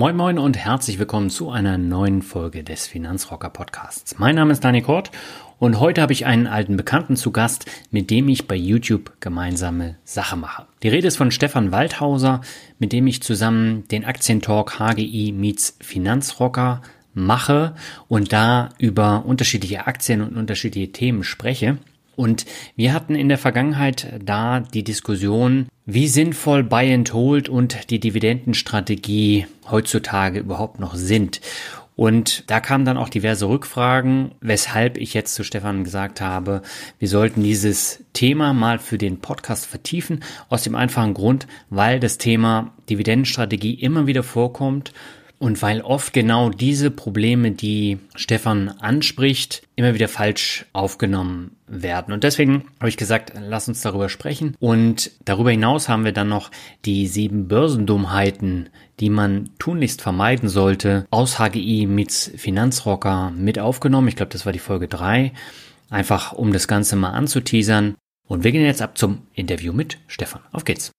Moin Moin und herzlich willkommen zu einer neuen Folge des Finanzrocker Podcasts. Mein Name ist Dani Kort und heute habe ich einen alten Bekannten zu Gast, mit dem ich bei YouTube gemeinsame Sache mache. Die Rede ist von Stefan Waldhauser, mit dem ich zusammen den Aktientalk HGI meets Finanzrocker mache und da über unterschiedliche Aktien und unterschiedliche Themen spreche. Und wir hatten in der Vergangenheit da die Diskussion, wie sinnvoll Buy and Hold und die Dividendenstrategie heutzutage überhaupt noch sind. Und da kamen dann auch diverse Rückfragen, weshalb ich jetzt zu Stefan gesagt habe, wir sollten dieses Thema mal für den Podcast vertiefen. Aus dem einfachen Grund, weil das Thema Dividendenstrategie immer wieder vorkommt und weil oft genau diese Probleme, die Stefan anspricht, immer wieder falsch aufgenommen werden. Und deswegen habe ich gesagt, lass uns darüber sprechen. Und darüber hinaus haben wir dann noch die sieben Börsendummheiten, die man tunlichst vermeiden sollte, aus HGI mit Finanzrocker mit aufgenommen. Ich glaube, das war die Folge drei. Einfach um das Ganze mal anzuteasern. Und wir gehen jetzt ab zum Interview mit Stefan. Auf geht's.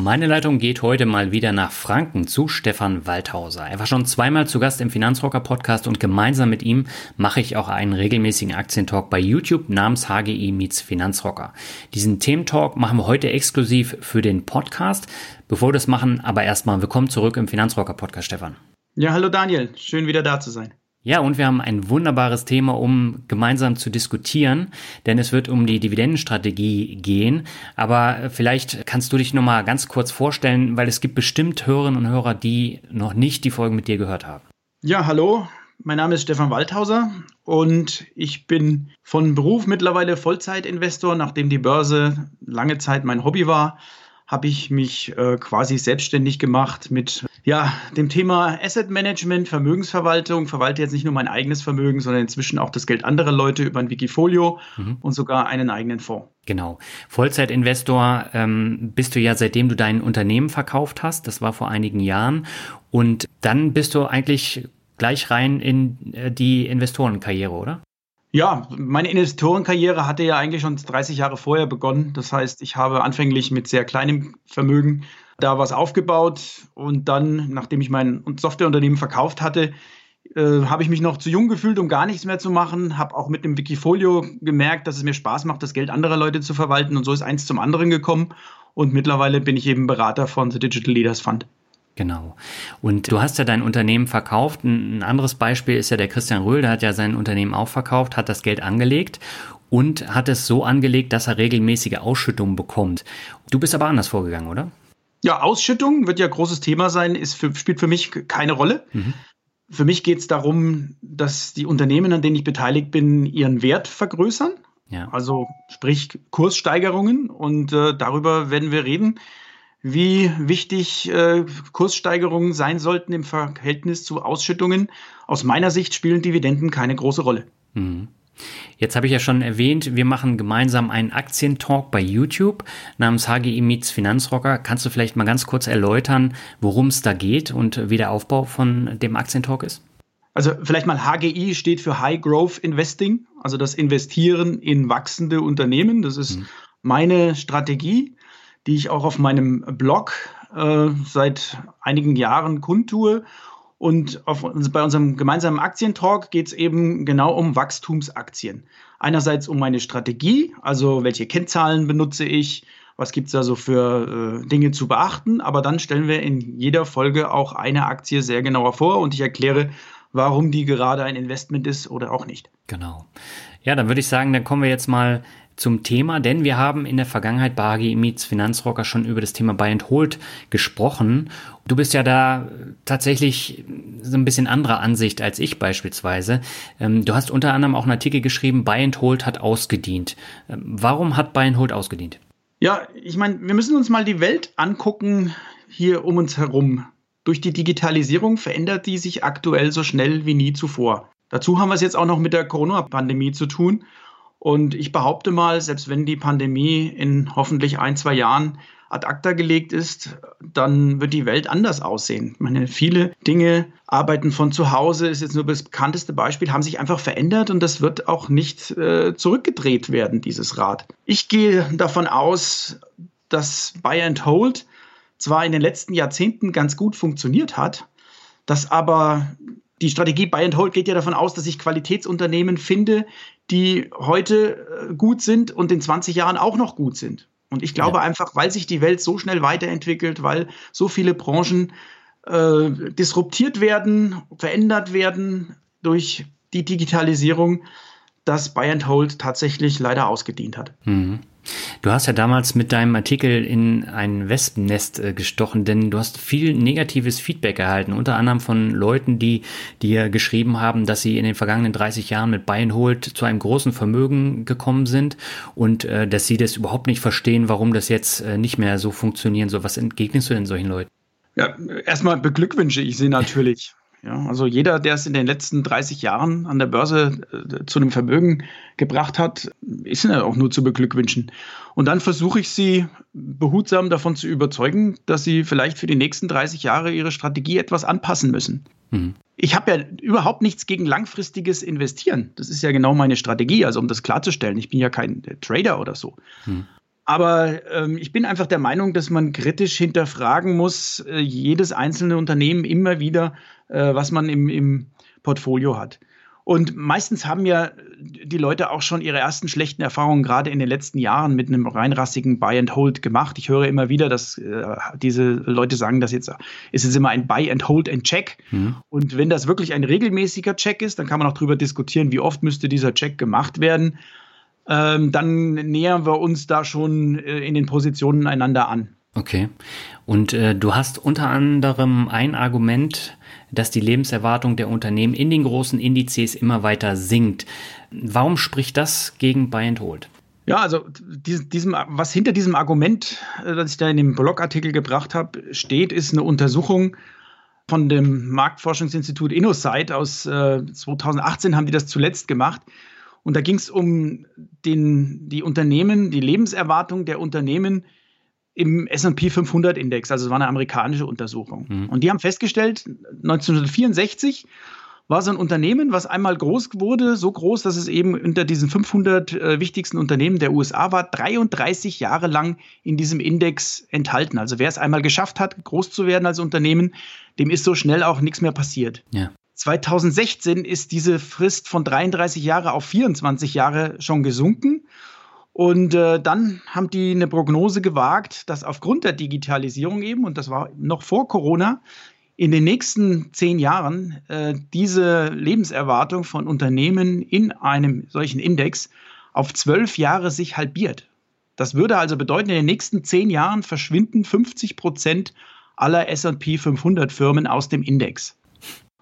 Meine Leitung geht heute mal wieder nach Franken zu Stefan Waldhauser. Er war schon zweimal zu Gast im Finanzrocker Podcast und gemeinsam mit ihm mache ich auch einen regelmäßigen Aktientalk bei YouTube namens HGI Meets Finanzrocker. Diesen Thementalk machen wir heute exklusiv für den Podcast. Bevor wir das machen, aber erstmal willkommen zurück im Finanzrocker Podcast, Stefan. Ja, hallo Daniel, schön wieder da zu sein. Ja, und wir haben ein wunderbares Thema, um gemeinsam zu diskutieren, denn es wird um die Dividendenstrategie gehen. Aber vielleicht kannst du dich noch mal ganz kurz vorstellen, weil es gibt bestimmt Hörerinnen und Hörer, die noch nicht die Folgen mit dir gehört haben. Ja, hallo. Mein Name ist Stefan Waldhauser und ich bin von Beruf mittlerweile Vollzeitinvestor, nachdem die Börse lange Zeit mein Hobby war habe ich mich äh, quasi selbstständig gemacht mit ja, dem Thema Asset Management, Vermögensverwaltung. Verwalte jetzt nicht nur mein eigenes Vermögen, sondern inzwischen auch das Geld anderer Leute über ein Wikifolio mhm. und sogar einen eigenen Fonds. Genau. Vollzeitinvestor ähm, bist du ja, seitdem du dein Unternehmen verkauft hast. Das war vor einigen Jahren. Und dann bist du eigentlich gleich rein in äh, die Investorenkarriere, oder? Ja, meine Investorenkarriere hatte ja eigentlich schon 30 Jahre vorher begonnen. Das heißt, ich habe anfänglich mit sehr kleinem Vermögen da was aufgebaut und dann, nachdem ich mein Softwareunternehmen verkauft hatte, äh, habe ich mich noch zu jung gefühlt, um gar nichts mehr zu machen. Habe auch mit dem Wikifolio gemerkt, dass es mir Spaß macht, das Geld anderer Leute zu verwalten und so ist eins zum anderen gekommen. Und mittlerweile bin ich eben Berater von The Digital Leaders Fund. Genau. Und du hast ja dein Unternehmen verkauft. Ein anderes Beispiel ist ja der Christian Röhl, der hat ja sein Unternehmen auch verkauft, hat das Geld angelegt und hat es so angelegt, dass er regelmäßige Ausschüttungen bekommt. Du bist aber anders vorgegangen, oder? Ja, Ausschüttung wird ja großes Thema sein, ist für, spielt für mich keine Rolle. Mhm. Für mich geht es darum, dass die Unternehmen, an denen ich beteiligt bin, ihren Wert vergrößern. Ja. Also sprich Kurssteigerungen und äh, darüber werden wir reden wie wichtig äh, Kurssteigerungen sein sollten im Verhältnis zu Ausschüttungen. Aus meiner Sicht spielen Dividenden keine große Rolle. Mhm. Jetzt habe ich ja schon erwähnt, wir machen gemeinsam einen Aktientalk bei YouTube namens HGI Meets Finanzrocker. Kannst du vielleicht mal ganz kurz erläutern, worum es da geht und wie der Aufbau von dem Aktientalk ist? Also vielleicht mal HGI steht für High Growth Investing, also das Investieren in wachsende Unternehmen. Das ist mhm. meine Strategie die ich auch auf meinem Blog äh, seit einigen Jahren kundtue. Und auf, bei unserem gemeinsamen Aktientalk geht es eben genau um Wachstumsaktien. Einerseits um meine Strategie, also welche Kennzahlen benutze ich, was gibt es da so für äh, Dinge zu beachten. Aber dann stellen wir in jeder Folge auch eine Aktie sehr genauer vor und ich erkläre, warum die gerade ein Investment ist oder auch nicht. Genau. Ja, dann würde ich sagen, dann kommen wir jetzt mal zum Thema, denn wir haben in der Vergangenheit bei HG Meets Finanzrocker schon über das Thema Buy and Hold gesprochen. Du bist ja da tatsächlich so ein bisschen anderer Ansicht als ich beispielsweise. Ähm, du hast unter anderem auch einen Artikel geschrieben, Buy and Hold hat ausgedient. Ähm, warum hat Buy and Hold ausgedient? Ja, ich meine, wir müssen uns mal die Welt angucken hier um uns herum. Durch die Digitalisierung verändert die sich aktuell so schnell wie nie zuvor. Dazu haben wir es jetzt auch noch mit der Corona-Pandemie zu tun. Und ich behaupte mal, selbst wenn die Pandemie in hoffentlich ein, zwei Jahren ad acta gelegt ist, dann wird die Welt anders aussehen. Ich meine, viele Dinge, Arbeiten von zu Hause ist jetzt nur das bekannteste Beispiel, haben sich einfach verändert und das wird auch nicht äh, zurückgedreht werden, dieses Rad. Ich gehe davon aus, dass Buy and Hold zwar in den letzten Jahrzehnten ganz gut funktioniert hat, dass aber die Strategie Buy and Hold geht ja davon aus, dass ich Qualitätsunternehmen finde, die heute äh, gut sind und in 20 Jahren auch noch gut sind. Und ich glaube ja. einfach, weil sich die Welt so schnell weiterentwickelt, weil so viele Branchen äh, disruptiert werden, verändert werden durch die Digitalisierung, dass Buy and Hold tatsächlich leider ausgedient hat. Mhm. Du hast ja damals mit deinem Artikel in ein Wespennest äh, gestochen, denn du hast viel negatives Feedback erhalten, unter anderem von Leuten, die dir geschrieben haben, dass sie in den vergangenen 30 Jahren mit Buy Hold zu einem großen Vermögen gekommen sind und äh, dass sie das überhaupt nicht verstehen, warum das jetzt äh, nicht mehr so funktionieren soll. Was entgegnest du denn solchen Leuten? Ja, erstmal beglückwünsche ich sie natürlich. Ja, also jeder, der es in den letzten 30 Jahren an der Börse äh, zu einem Vermögen gebracht hat, ist ja auch nur zu beglückwünschen. Und dann versuche ich sie behutsam davon zu überzeugen, dass sie vielleicht für die nächsten 30 Jahre ihre Strategie etwas anpassen müssen. Mhm. Ich habe ja überhaupt nichts gegen langfristiges Investieren. Das ist ja genau meine Strategie, also um das klarzustellen. Ich bin ja kein Trader oder so. Mhm. Aber ähm, ich bin einfach der Meinung, dass man kritisch hinterfragen muss, äh, jedes einzelne Unternehmen immer wieder, äh, was man im, im Portfolio hat. Und meistens haben ja die Leute auch schon ihre ersten schlechten Erfahrungen gerade in den letzten Jahren mit einem reinrassigen Buy and Hold gemacht. Ich höre immer wieder, dass äh, diese Leute sagen, dass jetzt ist es immer ein Buy and Hold and Check. Mhm. Und wenn das wirklich ein regelmäßiger Check ist, dann kann man auch darüber diskutieren, wie oft müsste dieser Check gemacht werden ähm, dann nähern wir uns da schon äh, in den Positionen einander an. Okay. Und äh, du hast unter anderem ein Argument, dass die Lebenserwartung der Unternehmen in den großen Indizes immer weiter sinkt. Warum spricht das gegen Buy and Hold? Ja, also diesem, was hinter diesem Argument, äh, das ich da in dem Blogartikel gebracht habe, steht, ist eine Untersuchung von dem Marktforschungsinstitut InnoSight aus äh, 2018 haben die das zuletzt gemacht. Und da ging es um den, die Unternehmen, die Lebenserwartung der Unternehmen im SP 500 Index. Also es war eine amerikanische Untersuchung. Mhm. Und die haben festgestellt, 1964 war so ein Unternehmen, was einmal groß wurde, so groß, dass es eben unter diesen 500 äh, wichtigsten Unternehmen der USA war, 33 Jahre lang in diesem Index enthalten. Also wer es einmal geschafft hat, groß zu werden als Unternehmen, dem ist so schnell auch nichts mehr passiert. Ja. 2016 ist diese Frist von 33 Jahre auf 24 Jahre schon gesunken. Und äh, dann haben die eine Prognose gewagt, dass aufgrund der Digitalisierung eben, und das war noch vor Corona, in den nächsten zehn Jahren äh, diese Lebenserwartung von Unternehmen in einem solchen Index auf zwölf Jahre sich halbiert. Das würde also bedeuten, in den nächsten zehn Jahren verschwinden 50 Prozent aller S&P 500 Firmen aus dem Index.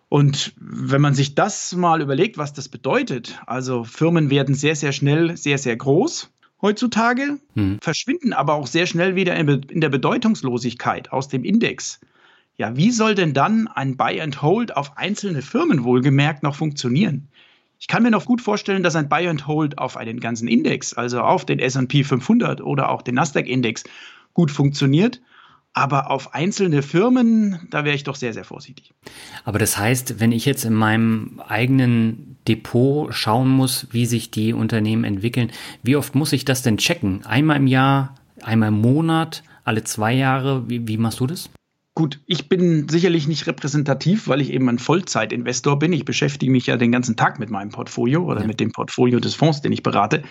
Und wenn man sich das mal überlegt, was das bedeutet, also Firmen werden sehr, sehr schnell sehr, sehr groß heutzutage, hm. verschwinden aber auch sehr schnell wieder in der Bedeutungslosigkeit aus dem Index. Ja, wie soll denn dann ein Buy and Hold auf einzelne Firmen wohlgemerkt noch funktionieren? Ich kann mir noch gut vorstellen, dass ein Buy and Hold auf einen ganzen Index, also auf den S&P 500 oder auch den Nasdaq Index gut funktioniert. Aber auf einzelne Firmen, da wäre ich doch sehr, sehr vorsichtig. Aber das heißt, wenn ich jetzt in meinem eigenen Depot schauen muss, wie sich die Unternehmen entwickeln, wie oft muss ich das denn checken? Einmal im Jahr, einmal im Monat, alle zwei Jahre? Wie, wie machst du das? Gut, ich bin sicherlich nicht repräsentativ, weil ich eben ein Vollzeitinvestor bin. Ich beschäftige mich ja den ganzen Tag mit meinem Portfolio oder ja. mit dem Portfolio des Fonds, den ich berate.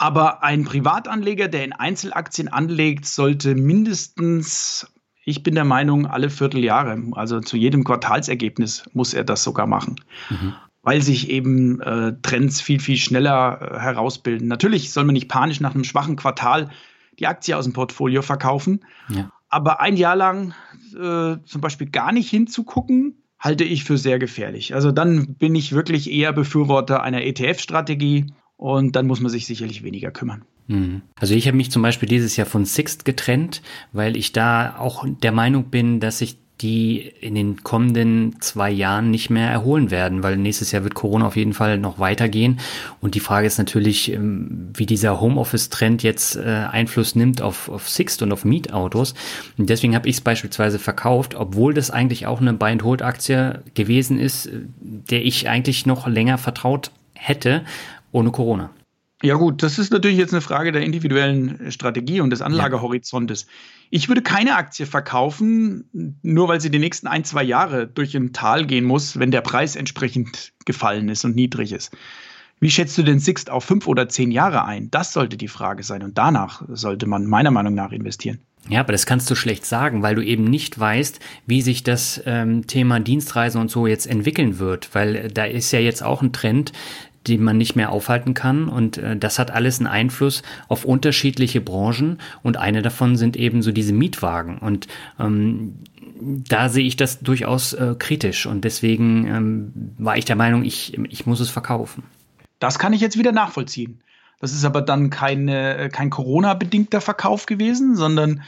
Aber ein Privatanleger, der in Einzelaktien anlegt, sollte mindestens, ich bin der Meinung, alle Vierteljahre, also zu jedem Quartalsergebnis muss er das sogar machen. Mhm. weil sich eben äh, Trends viel, viel schneller äh, herausbilden. Natürlich soll man nicht panisch nach einem schwachen Quartal die Aktie aus dem Portfolio verkaufen. Ja. Aber ein Jahr lang äh, zum Beispiel gar nicht hinzugucken, halte ich für sehr gefährlich. Also dann bin ich wirklich eher Befürworter einer ETF-Strategie und dann muss man sich sicherlich weniger kümmern. Hm. Also ich habe mich zum Beispiel dieses Jahr von Sixt getrennt, weil ich da auch der Meinung bin, dass sich die in den kommenden zwei Jahren nicht mehr erholen werden, weil nächstes Jahr wird Corona auf jeden Fall noch weitergehen. Und die Frage ist natürlich, ähm, wie dieser Homeoffice-Trend jetzt äh, Einfluss nimmt auf, auf Sixt und auf Mietautos. Und deswegen habe ich es beispielsweise verkauft, obwohl das eigentlich auch eine Buy-and-Hold-Aktie gewesen ist, äh, der ich eigentlich noch länger vertraut hätte ohne Corona. Ja gut, das ist natürlich jetzt eine Frage der individuellen Strategie und des Anlagehorizontes. Ich würde keine Aktie verkaufen, nur weil sie die nächsten ein, zwei Jahre durch ein Tal gehen muss, wenn der Preis entsprechend gefallen ist und niedrig ist. Wie schätzt du den Sixt auf fünf oder zehn Jahre ein? Das sollte die Frage sein und danach sollte man meiner Meinung nach investieren. Ja, aber das kannst du schlecht sagen, weil du eben nicht weißt, wie sich das ähm, Thema Dienstreisen und so jetzt entwickeln wird, weil da ist ja jetzt auch ein Trend, die man nicht mehr aufhalten kann. Und äh, das hat alles einen Einfluss auf unterschiedliche Branchen. Und eine davon sind eben so diese Mietwagen. Und ähm, da sehe ich das durchaus äh, kritisch. Und deswegen ähm, war ich der Meinung, ich, ich muss es verkaufen. Das kann ich jetzt wieder nachvollziehen. Das ist aber dann keine, äh, kein Corona-bedingter Verkauf gewesen, sondern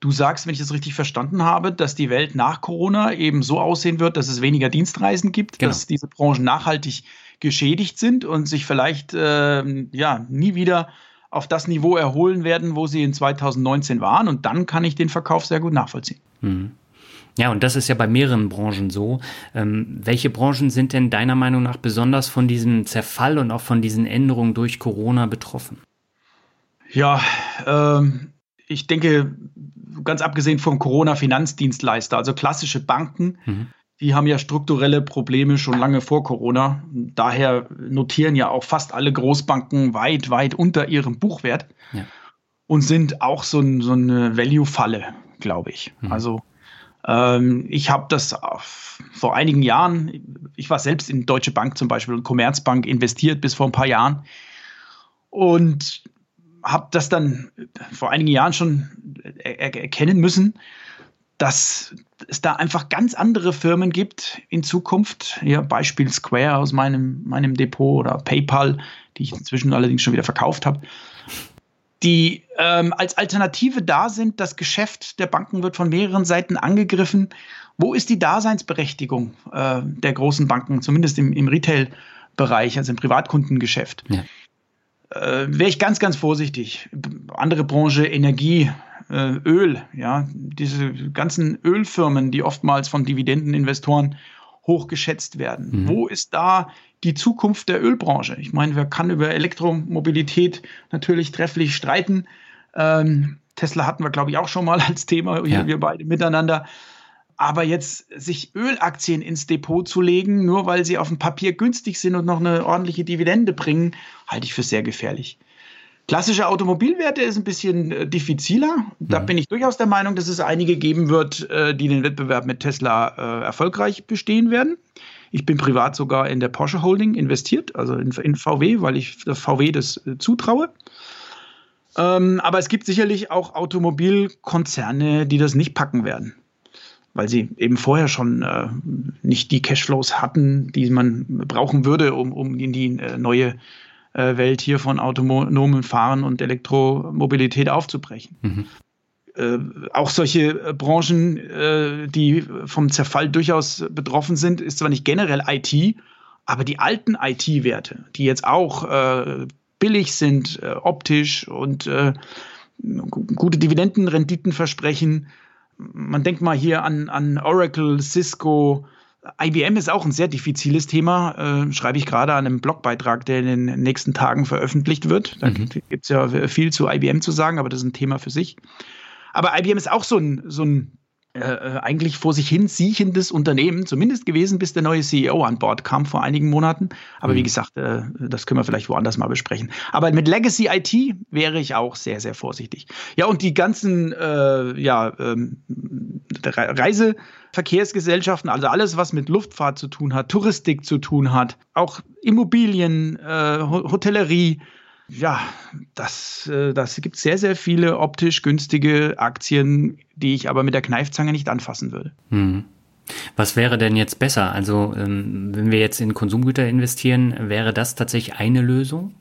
Du sagst, wenn ich das richtig verstanden habe, dass die Welt nach Corona eben so aussehen wird, dass es weniger Dienstreisen gibt, genau. dass diese Branchen nachhaltig geschädigt sind und sich vielleicht äh, ja nie wieder auf das Niveau erholen werden, wo sie in 2019 waren. Und dann kann ich den Verkauf sehr gut nachvollziehen. Mhm. Ja, und das ist ja bei mehreren Branchen so. Ähm, welche Branchen sind denn deiner Meinung nach besonders von diesem Zerfall und auch von diesen Änderungen durch Corona betroffen? Ja, ähm, ich denke, ganz abgesehen vom Corona-Finanzdienstleister, also klassische Banken, mhm die haben ja strukturelle Probleme schon lange vor Corona. Daher notieren ja auch fast alle Großbanken weit, weit unter ihrem Buchwert ja. und sind auch so, ein, so eine Value-Falle, glaube ich. Mhm. Also ähm, ich habe das vor einigen Jahren, ich war selbst in Deutsche Bank zum Beispiel und Commerzbank investiert bis vor ein paar Jahren und habe das dann vor einigen Jahren schon er erkennen müssen, dass es da einfach ganz andere Firmen gibt in Zukunft. Ja, Beispiel Square aus meinem, meinem Depot oder PayPal, die ich inzwischen allerdings schon wieder verkauft habe, die ähm, als Alternative da sind. Das Geschäft der Banken wird von mehreren Seiten angegriffen. Wo ist die Daseinsberechtigung äh, der großen Banken, zumindest im, im Retail-Bereich, also im Privatkundengeschäft? Ja. Äh, Wäre ich ganz, ganz vorsichtig. Andere Branche, Energie, äh, Öl, ja, diese ganzen Ölfirmen, die oftmals von Dividendeninvestoren hochgeschätzt werden. Mhm. Wo ist da die Zukunft der Ölbranche? Ich meine, wer kann über Elektromobilität natürlich trefflich streiten. Ähm, Tesla hatten wir, glaube ich, auch schon mal als Thema, ja. wir beide miteinander. Aber jetzt sich Ölaktien ins Depot zu legen, nur weil sie auf dem Papier günstig sind und noch eine ordentliche Dividende bringen, halte ich für sehr gefährlich. Klassische Automobilwerte ist ein bisschen äh, diffiziler. Da mhm. bin ich durchaus der Meinung, dass es einige geben wird, äh, die den Wettbewerb mit Tesla äh, erfolgreich bestehen werden. Ich bin privat sogar in der Porsche Holding investiert, also in, VW, weil ich VW das zutraue. Ähm, aber es gibt sicherlich auch Automobilkonzerne, die das nicht packen werden, weil sie eben vorher schon nicht die Cashflows hatten, die man brauchen würde, um, um in die neue Welt hier von autonomen Fahren und Elektromobilität aufzubrechen. Mhm. Äh, auch solche äh, Branchen, äh, die vom Zerfall durchaus betroffen sind, ist zwar nicht generell IT, aber die alten IT-Werte, die jetzt auch äh, billig sind, äh, optisch und gute Dividendenrenditen versprechen. Man denkt mal hier an, an Oracle, Cisco, IBM ist auch ein sehr diffiziles Thema, äh, schreibe ich gerade an einem Blogbeitrag, der in den nächsten Tagen veröffentlicht wird. Da mhm. gibt es ja viel zu IBM zu sagen, aber das ist ein Thema für sich. Aber IBM ist auch so ein, so ein äh, äh, eigentlich vor sich hin siechendes Unternehmen, zumindest gewesen, bis der neue CEO an Bord kam vor einigen Monaten. Aber mhm. wie gesagt, äh, das können wir vielleicht woanders mal besprechen. Aber mit Legacy IT wäre ich auch sehr, sehr vorsichtig. Ja, und die ganzen äh, ja, ähm, Reise- Verkehrsgesellschaften, also alles, was mit Luftfahrt zu tun hat, Touristik zu tun hat, auch Immobilien, äh, Hotellerie. Ja, das, äh, das gibt sehr, sehr viele optisch günstige Aktien, die ich aber mit der Kneifzange nicht anfassen würde. Hm. Was wäre denn jetzt besser? Also, ähm, wenn wir jetzt in Konsumgüter investieren, wäre das tatsächlich eine Lösung?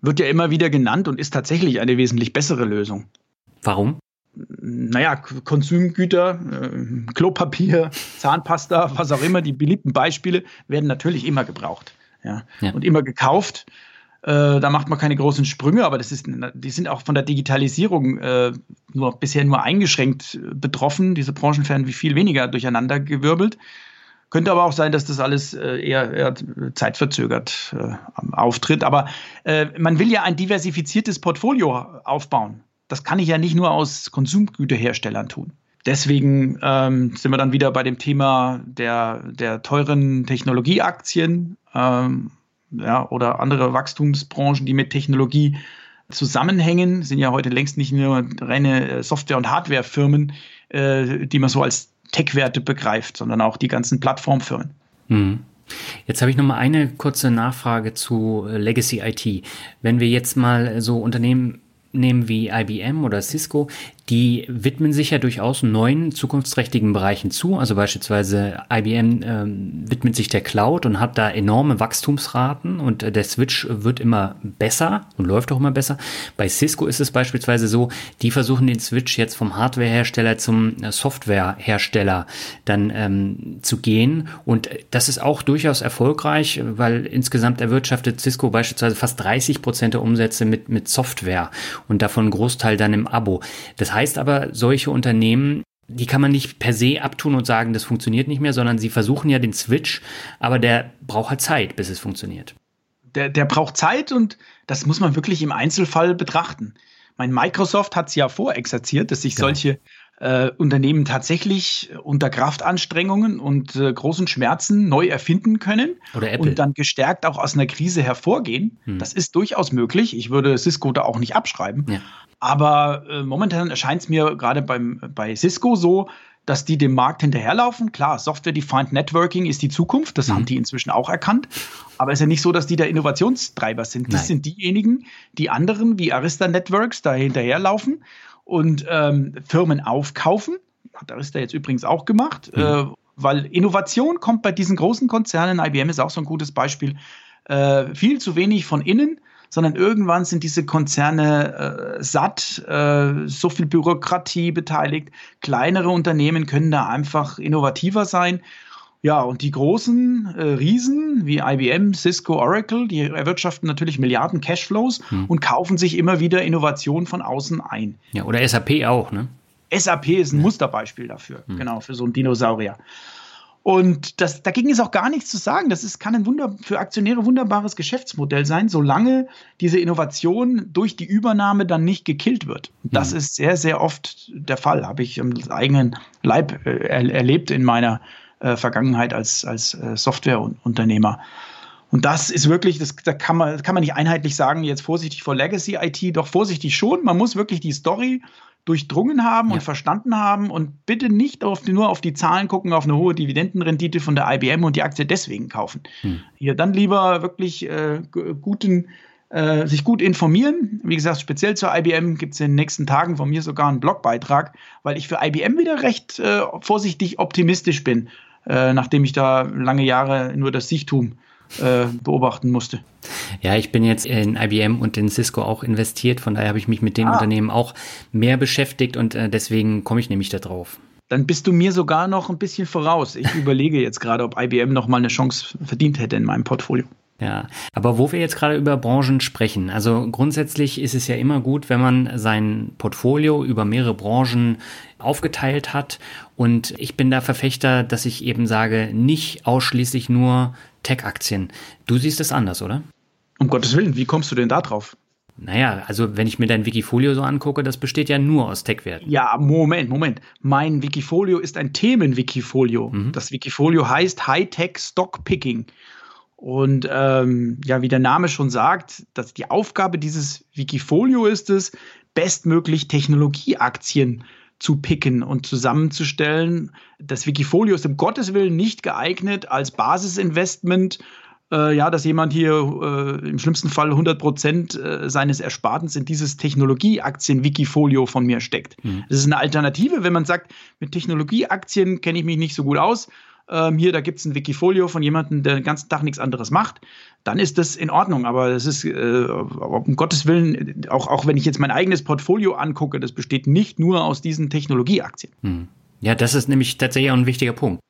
Wird ja immer wieder genannt und ist tatsächlich eine wesentlich bessere Lösung. Warum? Naja, Konsumgüter, äh, Klopapier, Zahnpasta, was auch immer, die beliebten Beispiele werden natürlich immer gebraucht ja, ja. und immer gekauft. Äh, da macht man keine großen Sprünge, aber das ist, die sind auch von der Digitalisierung äh, nur, bisher nur eingeschränkt äh, betroffen. Diese Branchen werden wie viel weniger durcheinander gewirbelt. Könnte aber auch sein, dass das alles äh, eher, eher zeitverzögert äh, auftritt. Aber äh, man will ja ein diversifiziertes Portfolio aufbauen. Das kann ich ja nicht nur aus Konsumgüterherstellern tun. Deswegen ähm, sind wir dann wieder bei dem Thema der, der teuren Technologieaktien ähm, ja, oder andere Wachstumsbranchen, die mit Technologie zusammenhängen, sind ja heute längst nicht nur reine äh, Software- und Hardwarefirmen, äh, die man so als Tech-Werte begreift, sondern auch die ganzen Plattformfirmen. Hm. Jetzt habe ich noch mal eine kurze Nachfrage zu äh, Legacy IT. Wenn wir jetzt mal so Unternehmen nehmen wie IBM oder Cisco, die widmen sich ja durchaus neuen zukunftsträchtigen Bereichen zu. Also beispielsweise IBM ähm, widmet sich der Cloud und hat da enorme Wachstumsraten und äh, der Switch wird immer besser und läuft auch immer besser. Bei Cisco ist es beispielsweise so, die versuchen den Switch jetzt vom Hardwarehersteller zum äh, Softwarehersteller dann ähm, zu gehen und das ist auch durchaus erfolgreich, weil insgesamt erwirtschaftet Cisco beispielsweise fast 30 Prozent der Umsätze mit, mit Software und davon Großteil dann im Abo. Das heißt, heißt aber, solche Unternehmen, die kann man nicht per se abtun und sagen, das funktioniert nicht mehr, sondern sie versuchen ja den Switch, aber der braucht halt Zeit, bis es funktioniert. Der, der braucht Zeit und das muss man wirklich im Einzelfall betrachten. Mein Microsoft hat es ja vorexerziert, dass sich genau. solche äh, Unternehmen tatsächlich unter Kraftanstrengungen und äh, großen Schmerzen neu erfinden können und dann gestärkt auch aus einer Krise hervorgehen. Hm. Das ist durchaus möglich. Ich würde Cisco da auch nicht abschreiben. Ja. Aber äh, momentan erscheint es mir gerade bei Cisco so, dass die dem Markt hinterherlaufen. Klar, Software-Defined Networking ist die Zukunft, das mhm. haben die inzwischen auch erkannt. Aber es ist ja nicht so, dass die der Innovationstreiber sind. Das Nein. sind diejenigen, die anderen wie Arista Networks da hinterherlaufen und ähm, Firmen aufkaufen. Hat Arista jetzt übrigens auch gemacht, mhm. äh, weil Innovation kommt bei diesen großen Konzernen, IBM ist auch so ein gutes Beispiel, äh, viel zu wenig von innen sondern irgendwann sind diese Konzerne äh, satt, äh, so viel Bürokratie beteiligt. Kleinere Unternehmen können da einfach innovativer sein. Ja, und die großen äh, Riesen wie IBM, Cisco, Oracle, die erwirtschaften natürlich Milliarden Cashflows hm. und kaufen sich immer wieder Innovationen von außen ein. Ja, oder SAP auch, ne? SAP ist ein ja. Musterbeispiel dafür, hm. genau, für so einen Dinosaurier. Und das, dagegen ist auch gar nichts zu sagen. Das ist, kann ein Wunder, für Aktionäre wunderbares Geschäftsmodell sein, solange diese Innovation durch die Übernahme dann nicht gekillt wird. Das mhm. ist sehr, sehr oft der Fall. Habe ich im eigenen Leib äh, erlebt in meiner äh, Vergangenheit als, als äh, Softwareunternehmer. Und das ist wirklich, das, da kann man, kann man nicht einheitlich sagen, jetzt vorsichtig vor Legacy IT, doch vorsichtig schon. Man muss wirklich die Story durchdrungen haben ja. und verstanden haben und bitte nicht auf nur auf die Zahlen gucken, auf eine hohe Dividendenrendite von der IBM und die Aktie deswegen kaufen. Hm. Hier dann lieber wirklich äh, guten, äh, sich gut informieren. Wie gesagt, speziell zur IBM gibt es in den nächsten Tagen von mir sogar einen Blogbeitrag, weil ich für IBM wieder recht äh, vorsichtig optimistisch bin, äh, nachdem ich da lange Jahre nur das Sichtum äh, beobachten musste. Ja, ich bin jetzt in IBM und in Cisco auch investiert, von daher habe ich mich mit den ah. Unternehmen auch mehr beschäftigt und äh, deswegen komme ich nämlich da drauf. Dann bist du mir sogar noch ein bisschen voraus. Ich überlege jetzt gerade, ob IBM noch mal eine Chance verdient hätte in meinem Portfolio. Ja, aber wo wir jetzt gerade über Branchen sprechen, also grundsätzlich ist es ja immer gut, wenn man sein Portfolio über mehrere Branchen aufgeteilt hat. Und ich bin da Verfechter, dass ich eben sage, nicht ausschließlich nur Tech-Aktien. Du siehst es anders, oder? Um Gottes Willen, wie kommst du denn da drauf? Naja, also wenn ich mir dein Wikifolio so angucke, das besteht ja nur aus Tech-Werten. Ja, Moment, Moment. Mein Wikifolio ist ein Themen-Wikifolio. Mhm. Das Wikifolio heißt High-Tech Stock Picking. Und ähm, ja, wie der Name schon sagt, dass die Aufgabe dieses Wikifolio ist es, bestmöglich Technologieaktien zu picken und zusammenzustellen. Das Wikifolio ist um Gottes Willen nicht geeignet als Basisinvestment äh, ja, dass jemand hier äh, im schlimmsten Fall 100 Prozent äh, seines Erspartens in dieses Technologieaktien-Wikifolio von mir steckt. Mhm. Das ist eine Alternative, wenn man sagt, mit Technologieaktien kenne ich mich nicht so gut aus. Ähm, hier, da gibt es ein Wikifolio von jemandem, der den ganzen Tag nichts anderes macht, dann ist das in Ordnung. Aber es ist, äh, um Gottes Willen, auch, auch wenn ich jetzt mein eigenes Portfolio angucke, das besteht nicht nur aus diesen Technologieaktien. Mhm. Ja, das ist nämlich tatsächlich auch ein wichtiger Punkt.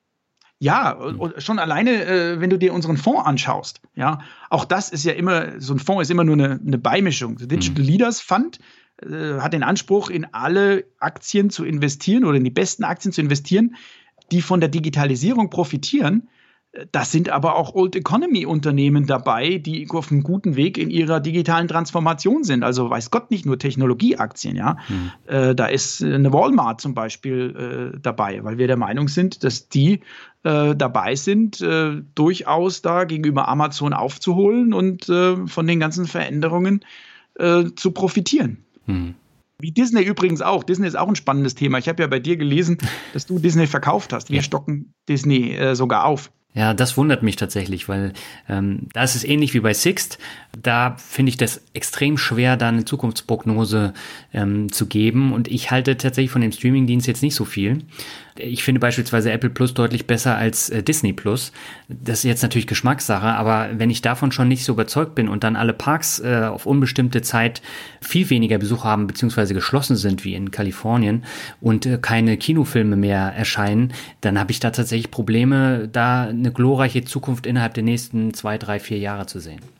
Ja, schon alleine, äh, wenn du dir unseren Fonds anschaust, ja, auch das ist ja immer, so ein Fonds ist immer nur eine, eine Beimischung. Der Digital mhm. Leaders Fund äh, hat den Anspruch, in alle Aktien zu investieren oder in die besten Aktien zu investieren, die von der Digitalisierung profitieren. Das sind aber auch Old Economy Unternehmen dabei, die auf einem guten Weg in ihrer digitalen Transformation sind. Also weiß Gott nicht nur Technologieaktien, ja. Mhm. Äh, da ist eine Walmart zum Beispiel äh, dabei, weil wir der Meinung sind, dass die äh, dabei sind, äh, durchaus da gegenüber Amazon aufzuholen und äh, von den ganzen Veränderungen äh, zu profitieren. Mhm. Wie Disney übrigens auch. Disney ist auch ein spannendes Thema. Ich habe ja bei dir gelesen, dass du Disney verkauft hast. Wir ja. stocken Disney sogar auf. Ja, das wundert mich tatsächlich, weil ähm, da ist es ähnlich wie bei Sixt. Da finde ich das extrem schwer, da eine Zukunftsprognose ähm, zu geben. Und ich halte tatsächlich von dem Streamingdienst jetzt nicht so viel. Ich finde beispielsweise Apple Plus deutlich besser als äh, Disney Plus. Das ist jetzt natürlich Geschmackssache, aber wenn ich davon schon nicht so überzeugt bin und dann alle Parks äh, auf unbestimmte Zeit viel weniger Besuch haben beziehungsweise geschlossen sind wie in Kalifornien und äh, keine Kinofilme mehr erscheinen, dann habe ich da tatsächlich Probleme, da eine glorreiche Zukunft innerhalb der nächsten zwei, drei, vier Jahre zu sehen.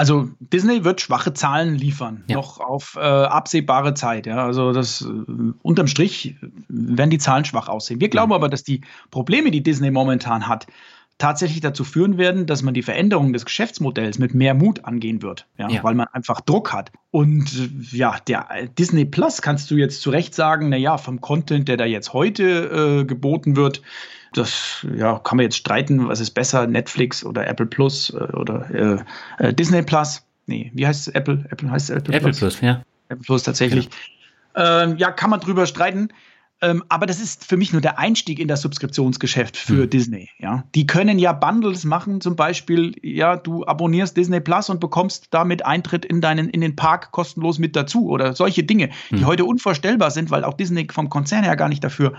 Also Disney wird schwache Zahlen liefern, ja. noch auf äh, absehbare Zeit. Ja? Also das äh, unterm Strich werden die Zahlen schwach aussehen. Wir glauben ja. aber, dass die Probleme, die Disney momentan hat, tatsächlich dazu führen werden, dass man die Veränderung des Geschäftsmodells mit mehr Mut angehen wird, ja, ja. weil man einfach Druck hat. Und äh, ja, der Disney Plus kannst du jetzt zu Recht sagen, naja, vom Content, der da jetzt heute äh, geboten wird, das ja, kann man jetzt streiten, was ist besser, Netflix oder Apple Plus äh, oder äh, äh, Disney Plus. Nee, wie heißt es? Apple? Apple heißt Apple, Apple Plus? Plus, ja. Apple Plus tatsächlich. Ja, ähm, ja kann man drüber streiten. Ähm, aber das ist für mich nur der Einstieg in das Subskriptionsgeschäft für mhm. Disney. Ja, die können ja Bundles machen, zum Beispiel, ja, du abonnierst Disney Plus und bekommst damit Eintritt in deinen in den Park kostenlos mit dazu oder solche Dinge, die mhm. heute unvorstellbar sind, weil auch Disney vom Konzern her gar nicht dafür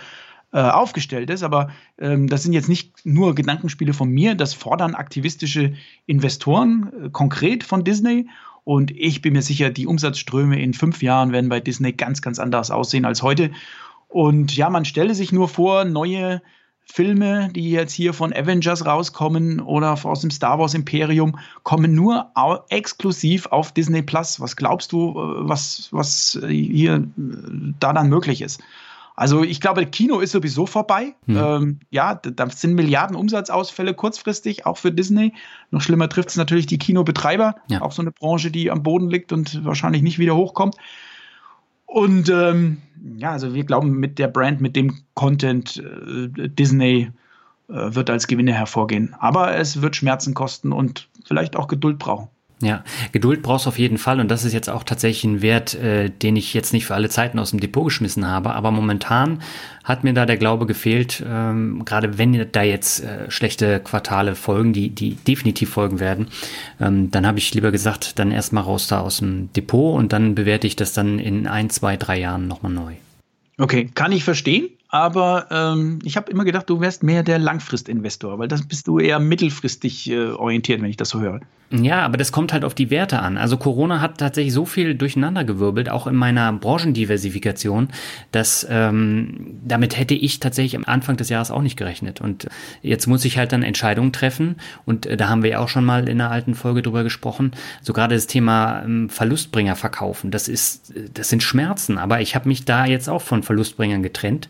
äh, aufgestellt ist. Aber ähm, das sind jetzt nicht nur Gedankenspiele von mir, das fordern aktivistische Investoren äh, konkret von Disney. Und ich bin mir sicher, die Umsatzströme in fünf Jahren werden bei Disney ganz, ganz anders aussehen als heute. Und ja, man stelle sich nur vor, neue Filme, die jetzt hier von Avengers rauskommen oder aus dem Star Wars Imperium, kommen nur exklusiv auf Disney Plus. Was glaubst du, äh, was, was hier da dann möglich ist? Also ich glaube, Kino ist sowieso vorbei. Mhm. Ähm, ja, da sind Milliarden Umsatzausfälle kurzfristig, auch für Disney. Noch schlimmer trifft es natürlich die Kinobetreiber, ja. auch so eine Branche, die am Boden liegt und wahrscheinlich nicht wieder hochkommt. Und ähm, ja, also wir glauben, mit der Brand, mit dem Content, äh, Disney äh, wird als Gewinner hervorgehen. Aber es wird Schmerzen kosten und vielleicht auch Geduld brauchen. Ja, Geduld brauchst du auf jeden Fall und das ist jetzt auch tatsächlich ein Wert, äh, den ich jetzt nicht für alle Zeiten aus dem Depot geschmissen habe, aber momentan hat mir da der Glaube gefehlt, ähm, gerade wenn da jetzt äh, schlechte Quartale folgen, die, die definitiv folgen werden, ähm, dann habe ich lieber gesagt, dann erstmal raus da aus dem Depot und dann bewerte ich das dann in ein, zwei, drei Jahren nochmal neu. Okay, kann ich verstehen aber ähm, ich habe immer gedacht, du wärst mehr der Langfristinvestor, weil das bist du eher mittelfristig äh, orientiert, wenn ich das so höre. Ja, aber das kommt halt auf die Werte an. Also Corona hat tatsächlich so viel durcheinandergewirbelt, auch in meiner Branchendiversifikation, dass ähm, damit hätte ich tatsächlich am Anfang des Jahres auch nicht gerechnet. Und jetzt muss ich halt dann Entscheidungen treffen. Und äh, da haben wir ja auch schon mal in einer alten Folge drüber gesprochen. So gerade das Thema ähm, Verlustbringer verkaufen, das ist, das sind Schmerzen. Aber ich habe mich da jetzt auch von Verlustbringern getrennt.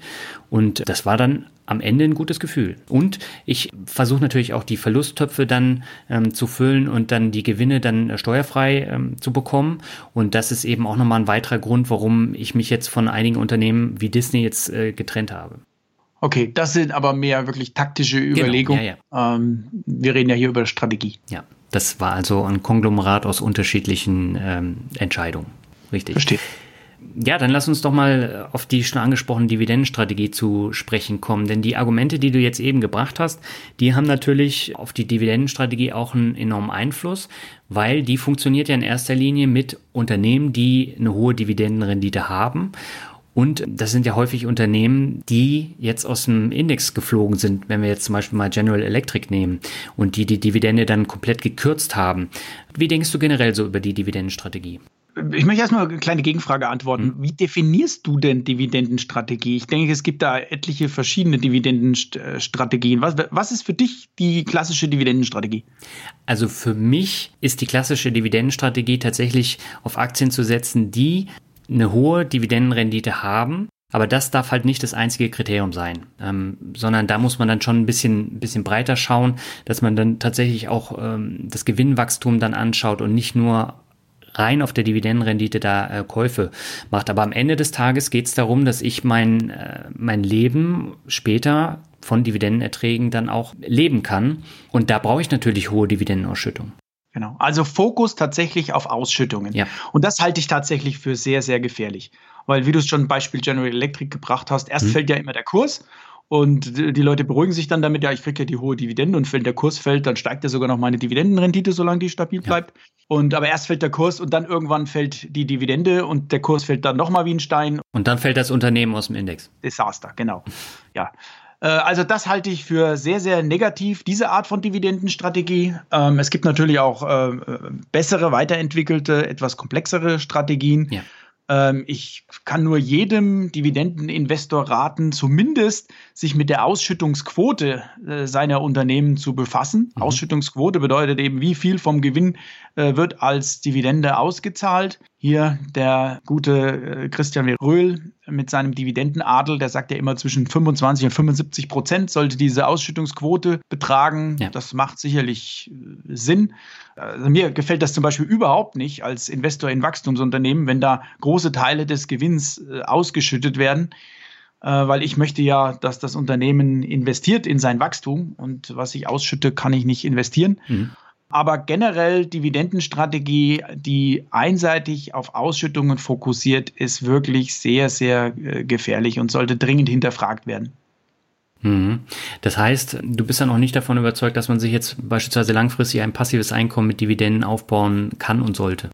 Und das war dann am Ende ein gutes Gefühl. Und ich versuche natürlich auch die Verlusttöpfe dann ähm, zu füllen und dann die Gewinne dann äh, steuerfrei ähm, zu bekommen. Und das ist eben auch nochmal ein weiterer Grund, warum ich mich jetzt von einigen Unternehmen wie Disney jetzt äh, getrennt habe. Okay, das sind aber mehr wirklich taktische genau, Überlegungen. Genau, ja, ja. ähm, wir reden ja hier über Strategie. Ja, das war also ein Konglomerat aus unterschiedlichen ähm, Entscheidungen. Richtig. Verstehe. Ja, dann lass uns doch mal auf die schon angesprochene Dividendenstrategie zu sprechen kommen. Denn die Argumente, die du jetzt eben gebracht hast, die haben natürlich auf die Dividendenstrategie auch einen enormen Einfluss, weil die funktioniert ja in erster Linie mit Unternehmen, die eine hohe Dividendenrendite haben. Und das sind ja häufig Unternehmen, die jetzt aus dem Index geflogen sind, wenn wir jetzt zum Beispiel mal General Electric nehmen und die die Dividende dann komplett gekürzt haben. Wie denkst du generell so über die Dividendenstrategie? Ich möchte erstmal eine kleine Gegenfrage antworten. Hm. Wie definierst du denn Dividendenstrategie? Ich denke, es gibt da etliche verschiedene Dividendenstrategien. Was, was ist für dich die klassische Dividendenstrategie? Also für mich ist die klassische Dividendenstrategie tatsächlich auf Aktien zu setzen, die eine hohe Dividendenrendite haben. Aber das darf halt nicht das einzige Kriterium sein, ähm, sondern da muss man dann schon ein bisschen, bisschen breiter schauen, dass man dann tatsächlich auch ähm, das Gewinnwachstum dann anschaut und nicht nur rein auf der Dividendenrendite da äh, Käufe macht. Aber am Ende des Tages geht es darum, dass ich mein, äh, mein Leben später von Dividendenerträgen dann auch leben kann. Und da brauche ich natürlich hohe Dividendenausschüttung. Genau. Also Fokus tatsächlich auf Ausschüttungen. Ja. Und das halte ich tatsächlich für sehr, sehr gefährlich. Weil, wie du es schon Beispiel General Electric gebracht hast, erst hm. fällt ja immer der Kurs und die Leute beruhigen sich dann damit, ja, ich kriege ja die hohe Dividende und wenn der Kurs fällt, dann steigt ja sogar noch meine Dividendenrendite, solange die stabil bleibt. Ja. Und aber erst fällt der Kurs und dann irgendwann fällt die Dividende und der Kurs fällt dann nochmal wie ein Stein. Und dann fällt das Unternehmen aus dem Index. Desaster, genau. Ja. Äh, also das halte ich für sehr, sehr negativ, diese Art von Dividendenstrategie. Ähm, es gibt natürlich auch äh, bessere, weiterentwickelte, etwas komplexere Strategien. Ja. Ähm, ich kann nur jedem Dividendeninvestor raten, zumindest sich mit der Ausschüttungsquote äh, seiner Unternehmen zu befassen. Mhm. Ausschüttungsquote bedeutet eben, wie viel vom Gewinn wird als Dividende ausgezahlt. Hier der gute äh, Christian Röhl mit seinem Dividendenadel, der sagt ja immer zwischen 25 und 75 Prozent sollte diese Ausschüttungsquote betragen. Ja. Das macht sicherlich äh, Sinn. Also mir gefällt das zum Beispiel überhaupt nicht als Investor in Wachstumsunternehmen, wenn da große Teile des Gewinns äh, ausgeschüttet werden, äh, weil ich möchte ja, dass das Unternehmen investiert in sein Wachstum und was ich ausschütte, kann ich nicht investieren. Mhm. Aber generell Dividendenstrategie, die einseitig auf Ausschüttungen fokussiert, ist wirklich sehr, sehr äh, gefährlich und sollte dringend hinterfragt werden. Mhm. Das heißt, du bist ja noch nicht davon überzeugt, dass man sich jetzt beispielsweise langfristig ein passives Einkommen mit Dividenden aufbauen kann und sollte.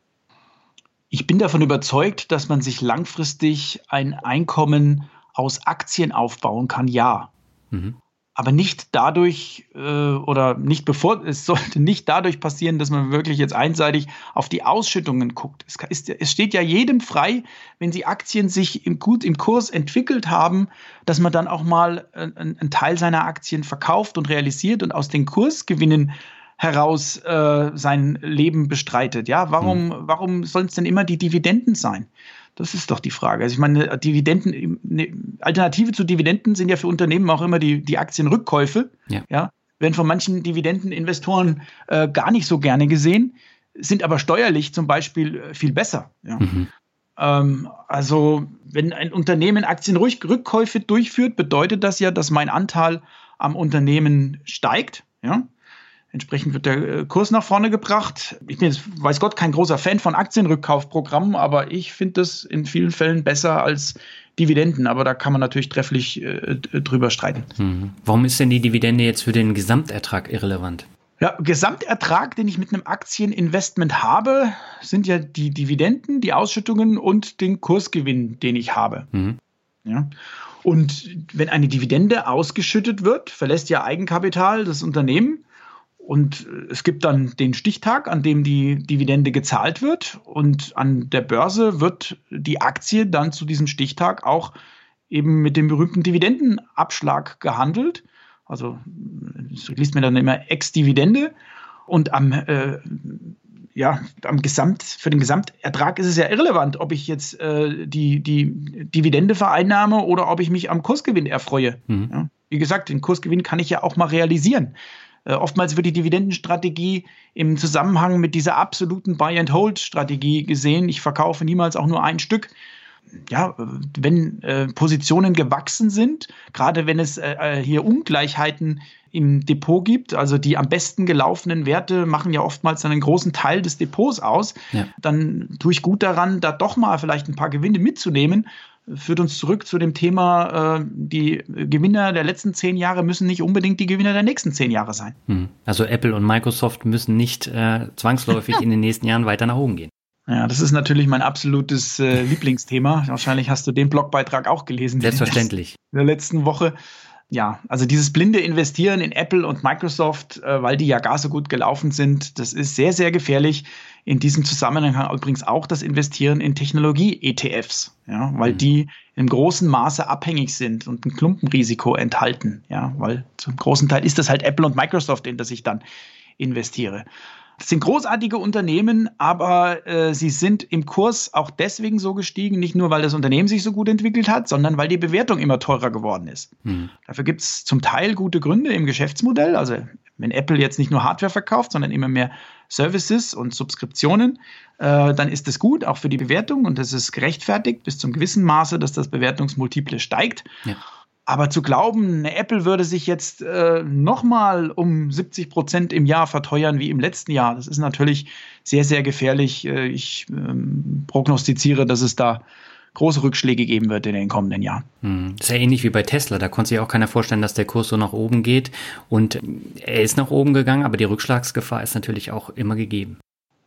Ich bin davon überzeugt, dass man sich langfristig ein Einkommen aus Aktien aufbauen kann, ja. Mhm aber nicht dadurch äh, oder nicht bevor, es sollte nicht dadurch passieren, dass man wirklich jetzt einseitig auf die Ausschüttungen guckt. Es, ist, es steht ja jedem frei, wenn die Aktien sich im, gut im Kurs entwickelt haben, dass man dann auch mal äh, einen Teil seiner Aktien verkauft und realisiert und aus den Kursgewinnen heraus äh, sein Leben bestreitet. Ja, warum, mhm. warum sollen es denn immer die Dividenden sein? Das ist doch die Frage. Also ich meine, Dividenden, eine Alternative zu Dividenden sind ja für Unternehmen auch immer die, die Aktienrückkäufe. Ja. ja. Werden von manchen Dividendeninvestoren äh, gar nicht so gerne gesehen, sind aber steuerlich zum Beispiel äh, viel besser. Ja. Mhm. Ähm, also, wenn ein Unternehmen Aktienrückkäufe durchführt, bedeutet das ja, dass mein Anteil am Unternehmen steigt. Ja. Entsprechend wird der äh, Kurs nach vorne gebracht. Ich bin jetzt, weiß Gott, kein großer Fan von Aktienrückkaufprogrammen, aber ich finde das in vielen Fällen besser als Dividenden. Aber da kann man natürlich trefflich äh, drüber streiten. Mhm. Warum ist denn die Dividende jetzt für den Gesamtertrag irrelevant? Ja, Gesamtertrag, den ich mit einem Aktieninvestment habe, sind ja die Dividenden, die Ausschüttungen und den Kursgewinn, den ich habe. Mhm. Ja. Und wenn eine Dividende ausgeschüttet wird, verlässt ja Eigenkapital das Unternehmen und es gibt dann den Stichtag, an dem die Dividende gezahlt wird. Und an der Börse wird die Aktie dann zu diesem Stichtag auch eben mit dem berühmten Dividendenabschlag gehandelt. Also das liest man dann immer Ex-Dividende. Und am, äh, ja, am Gesamt, für den Gesamtertrag ist es ja irrelevant, ob ich jetzt äh, die, die Dividende vereinnahme oder ob ich mich am Kursgewinn erfreue. Mhm. Ja, wie gesagt, den Kursgewinn kann ich ja auch mal realisieren. Äh, oftmals wird die Dividendenstrategie im Zusammenhang mit dieser absoluten Buy-and-Hold-Strategie gesehen. Ich verkaufe niemals auch nur ein Stück. ja, wenn äh, Positionen gewachsen sind, gerade wenn es äh, äh, hier Ungleichheiten im Depot gibt, also die am besten gelaufenen Werte machen ja oftmals einen großen Teil des Depots aus, ja. dann tue ich gut daran, da doch mal vielleicht ein paar Gewinne mitzunehmen. Führt uns zurück zu dem Thema, äh, die Gewinner der letzten zehn Jahre müssen nicht unbedingt die Gewinner der nächsten zehn Jahre sein. Hm. Also Apple und Microsoft müssen nicht äh, zwangsläufig in den nächsten Jahren weiter nach oben gehen. Ja, das ist natürlich mein absolutes äh, Lieblingsthema. Wahrscheinlich hast du den Blogbeitrag auch gelesen. Selbstverständlich. In der letzten Woche. Ja, also dieses blinde Investieren in Apple und Microsoft, äh, weil die ja gar so gut gelaufen sind, das ist sehr, sehr gefährlich. In diesem Zusammenhang übrigens auch das Investieren in Technologie-ETFs, ja, weil mhm. die im großen Maße abhängig sind und ein Klumpenrisiko enthalten, ja, weil zum großen Teil ist das halt Apple und Microsoft, in das ich dann investiere. Das sind großartige Unternehmen, aber äh, sie sind im Kurs auch deswegen so gestiegen, nicht nur, weil das Unternehmen sich so gut entwickelt hat, sondern weil die Bewertung immer teurer geworden ist. Hm. Dafür gibt es zum Teil gute Gründe im Geschäftsmodell. Also wenn Apple jetzt nicht nur Hardware verkauft, sondern immer mehr Services und Subskriptionen, äh, dann ist das gut, auch für die Bewertung und das ist gerechtfertigt bis zum gewissen Maße, dass das Bewertungsmultiple steigt. Ja. Aber zu glauben, eine Apple würde sich jetzt äh, nochmal um 70 Prozent im Jahr verteuern wie im letzten Jahr, das ist natürlich sehr, sehr gefährlich. Äh, ich ähm, prognostiziere, dass es da große Rückschläge geben wird in den kommenden Jahren. Hm. Das ist ja ähnlich wie bei Tesla. Da konnte sich auch keiner vorstellen, dass der Kurs so nach oben geht. Und er ist nach oben gegangen, aber die Rückschlagsgefahr ist natürlich auch immer gegeben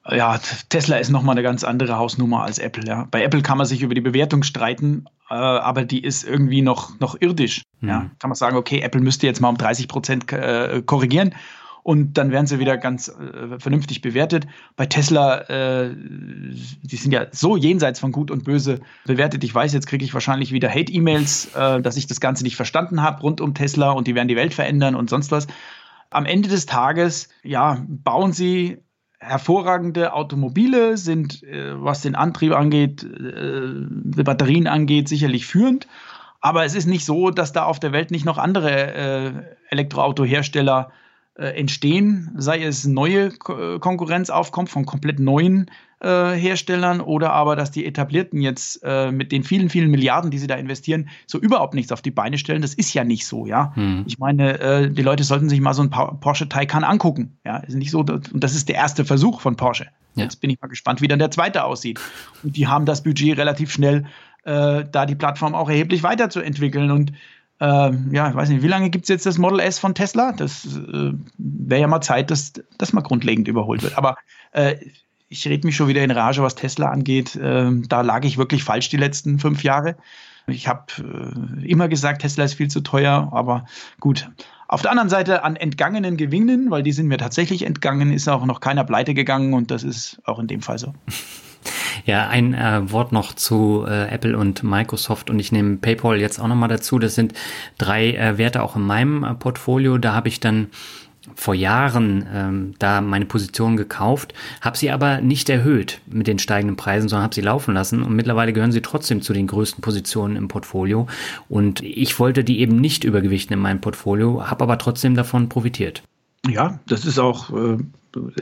ja, Tesla ist nochmal eine ganz andere Hausnummer als Apple. Ja. Bei Apple kann man sich über die Bewertung streiten, äh, aber die ist irgendwie noch, noch irdisch. Mhm. Ja. Kann man sagen, okay, Apple müsste jetzt mal um 30 Prozent äh, korrigieren und dann werden sie wieder ganz äh, vernünftig bewertet. Bei Tesla, äh, die sind ja so jenseits von Gut und Böse bewertet. Ich weiß, jetzt kriege ich wahrscheinlich wieder Hate-E-Mails, äh, dass ich das Ganze nicht verstanden habe rund um Tesla und die werden die Welt verändern und sonst was. Am Ende des Tages, ja, bauen sie hervorragende Automobile, sind, äh, was den Antrieb angeht, äh, die Batterien angeht, sicherlich führend. Aber es ist nicht so, dass da auf der Welt nicht noch andere äh, Elektroautohersteller äh, entstehen, sei es neue Ko Konkurrenz aufkommt von komplett neuen äh, Herstellern oder aber, dass die etablierten jetzt äh, mit den vielen, vielen Milliarden, die sie da investieren, so überhaupt nichts auf die Beine stellen. Das ist ja nicht so, ja. Hm. Ich meine, äh, die Leute sollten sich mal so ein Porsche Taycan angucken. Ja, ist nicht so, und das ist der erste Versuch von Porsche. Ja. Jetzt bin ich mal gespannt, wie dann der zweite aussieht. Und die haben das Budget relativ schnell, äh, da die Plattform auch erheblich weiterzuentwickeln. Und ähm, ja, ich weiß nicht, wie lange gibt es jetzt das Model S von Tesla? Das äh, wäre ja mal Zeit, dass das mal grundlegend überholt wird. Aber äh, ich rede mich schon wieder in Rage, was Tesla angeht. Ähm, da lag ich wirklich falsch die letzten fünf Jahre. Ich habe äh, immer gesagt, Tesla ist viel zu teuer, aber gut. Auf der anderen Seite an entgangenen Gewinnen, weil die sind mir tatsächlich entgangen, ist auch noch keiner pleite gegangen und das ist auch in dem Fall so. Ja, ein äh, Wort noch zu äh, Apple und Microsoft und ich nehme PayPal jetzt auch nochmal dazu. Das sind drei äh, Werte auch in meinem äh, Portfolio. Da habe ich dann vor Jahren ähm, da meine Position gekauft, habe sie aber nicht erhöht mit den steigenden Preisen, sondern habe sie laufen lassen und mittlerweile gehören sie trotzdem zu den größten Positionen im Portfolio und ich wollte die eben nicht übergewichten in meinem Portfolio, habe aber trotzdem davon profitiert. Ja, das ist auch äh,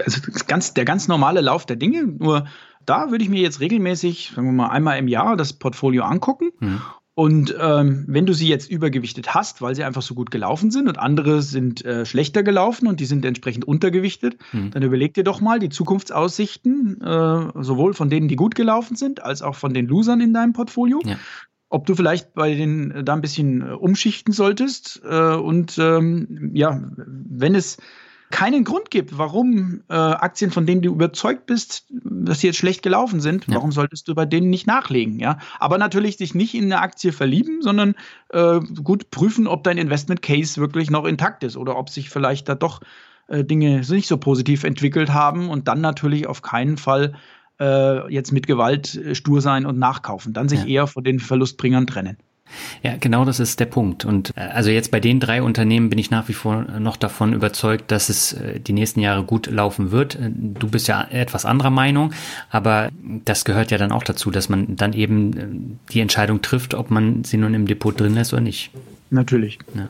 also ganz, der ganz normale Lauf der Dinge, nur da würde ich mir jetzt regelmäßig, sagen wir mal einmal im Jahr, das Portfolio angucken mhm. Und ähm, wenn du sie jetzt übergewichtet hast, weil sie einfach so gut gelaufen sind und andere sind äh, schlechter gelaufen und die sind entsprechend untergewichtet, mhm. dann überleg dir doch mal die Zukunftsaussichten, äh, sowohl von denen, die gut gelaufen sind, als auch von den Losern in deinem Portfolio. Ja. Ob du vielleicht bei den äh, da ein bisschen äh, umschichten solltest äh, und ähm, ja, wenn es keinen Grund gibt, warum äh, Aktien, von denen du überzeugt bist, dass sie jetzt schlecht gelaufen sind, ja. warum solltest du bei denen nicht nachlegen? Ja, aber natürlich dich nicht in eine Aktie verlieben, sondern äh, gut prüfen, ob dein Investment Case wirklich noch intakt ist oder ob sich vielleicht da doch äh, Dinge nicht so positiv entwickelt haben und dann natürlich auf keinen Fall äh, jetzt mit Gewalt äh, stur sein und nachkaufen, dann sich ja. eher von den Verlustbringern trennen. Ja, genau das ist der Punkt. Und äh, also jetzt bei den drei Unternehmen bin ich nach wie vor noch davon überzeugt, dass es äh, die nächsten Jahre gut laufen wird. Äh, du bist ja etwas anderer Meinung, aber das gehört ja dann auch dazu, dass man dann eben die Entscheidung trifft, ob man sie nun im Depot drin lässt oder nicht. Natürlich. Ja.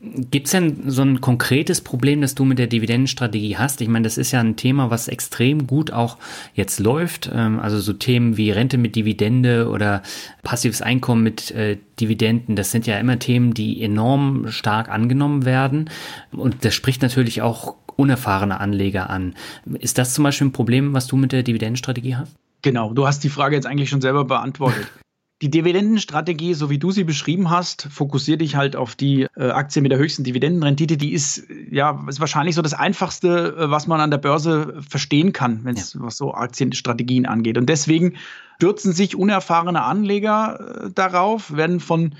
Gibt es denn so ein konkretes Problem, das du mit der Dividendenstrategie hast? Ich meine, das ist ja ein Thema, was extrem gut auch jetzt läuft. Ähm, also so Themen wie Rente mit Dividende oder passives Einkommen mit äh, Dividenden, das sind ja immer Themen, die enorm stark angenommen werden. Und das spricht natürlich auch unerfahrene Anleger an. Ist das zum Beispiel ein Problem, was du mit der Dividendenstrategie hast? Genau, du hast die Frage jetzt eigentlich schon selber beantwortet. Die Dividendenstrategie, so wie du sie beschrieben hast, fokussiert dich halt auf die äh, Aktie mit der höchsten Dividendenrendite. Die ist ja ist wahrscheinlich so das Einfachste, äh, was man an der Börse verstehen kann, wenn es ja. was so Aktienstrategien angeht. Und deswegen stürzen sich unerfahrene Anleger äh, darauf, werden von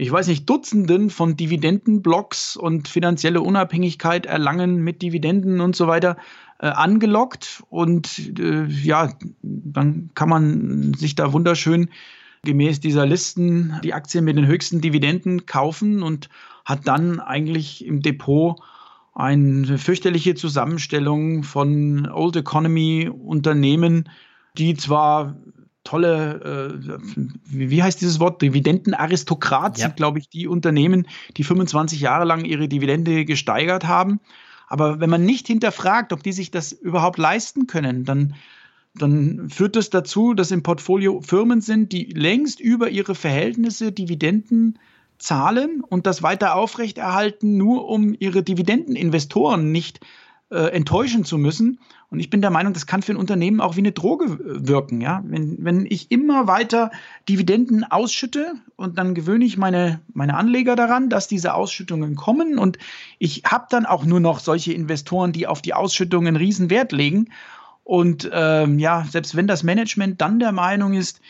ich weiß nicht, Dutzenden von Dividendenblocks und finanzielle Unabhängigkeit erlangen mit Dividenden und so weiter äh, angelockt. Und äh, ja, dann kann man sich da wunderschön gemäß dieser Listen die Aktien mit den höchsten Dividenden kaufen und hat dann eigentlich im Depot eine fürchterliche Zusammenstellung von Old Economy Unternehmen, die zwar tolle, äh, wie heißt dieses Wort, Dividendenaristokrat ja. sind, glaube ich, die Unternehmen, die 25 Jahre lang ihre Dividende gesteigert haben. Aber wenn man nicht hinterfragt, ob die sich das überhaupt leisten können, dann, dann führt das dazu, dass im Portfolio Firmen sind, die längst über ihre Verhältnisse Dividenden zahlen und das weiter aufrechterhalten, nur um ihre Dividendeninvestoren nicht äh, enttäuschen zu müssen. Und ich bin der Meinung, das kann für ein Unternehmen auch wie eine Droge wirken. Ja? Wenn, wenn ich immer weiter Dividenden ausschütte und dann gewöhne ich meine, meine Anleger daran, dass diese Ausschüttungen kommen und ich habe dann auch nur noch solche Investoren, die auf die Ausschüttungen riesen Wert legen. Und ähm, ja, selbst wenn das Management dann der Meinung ist,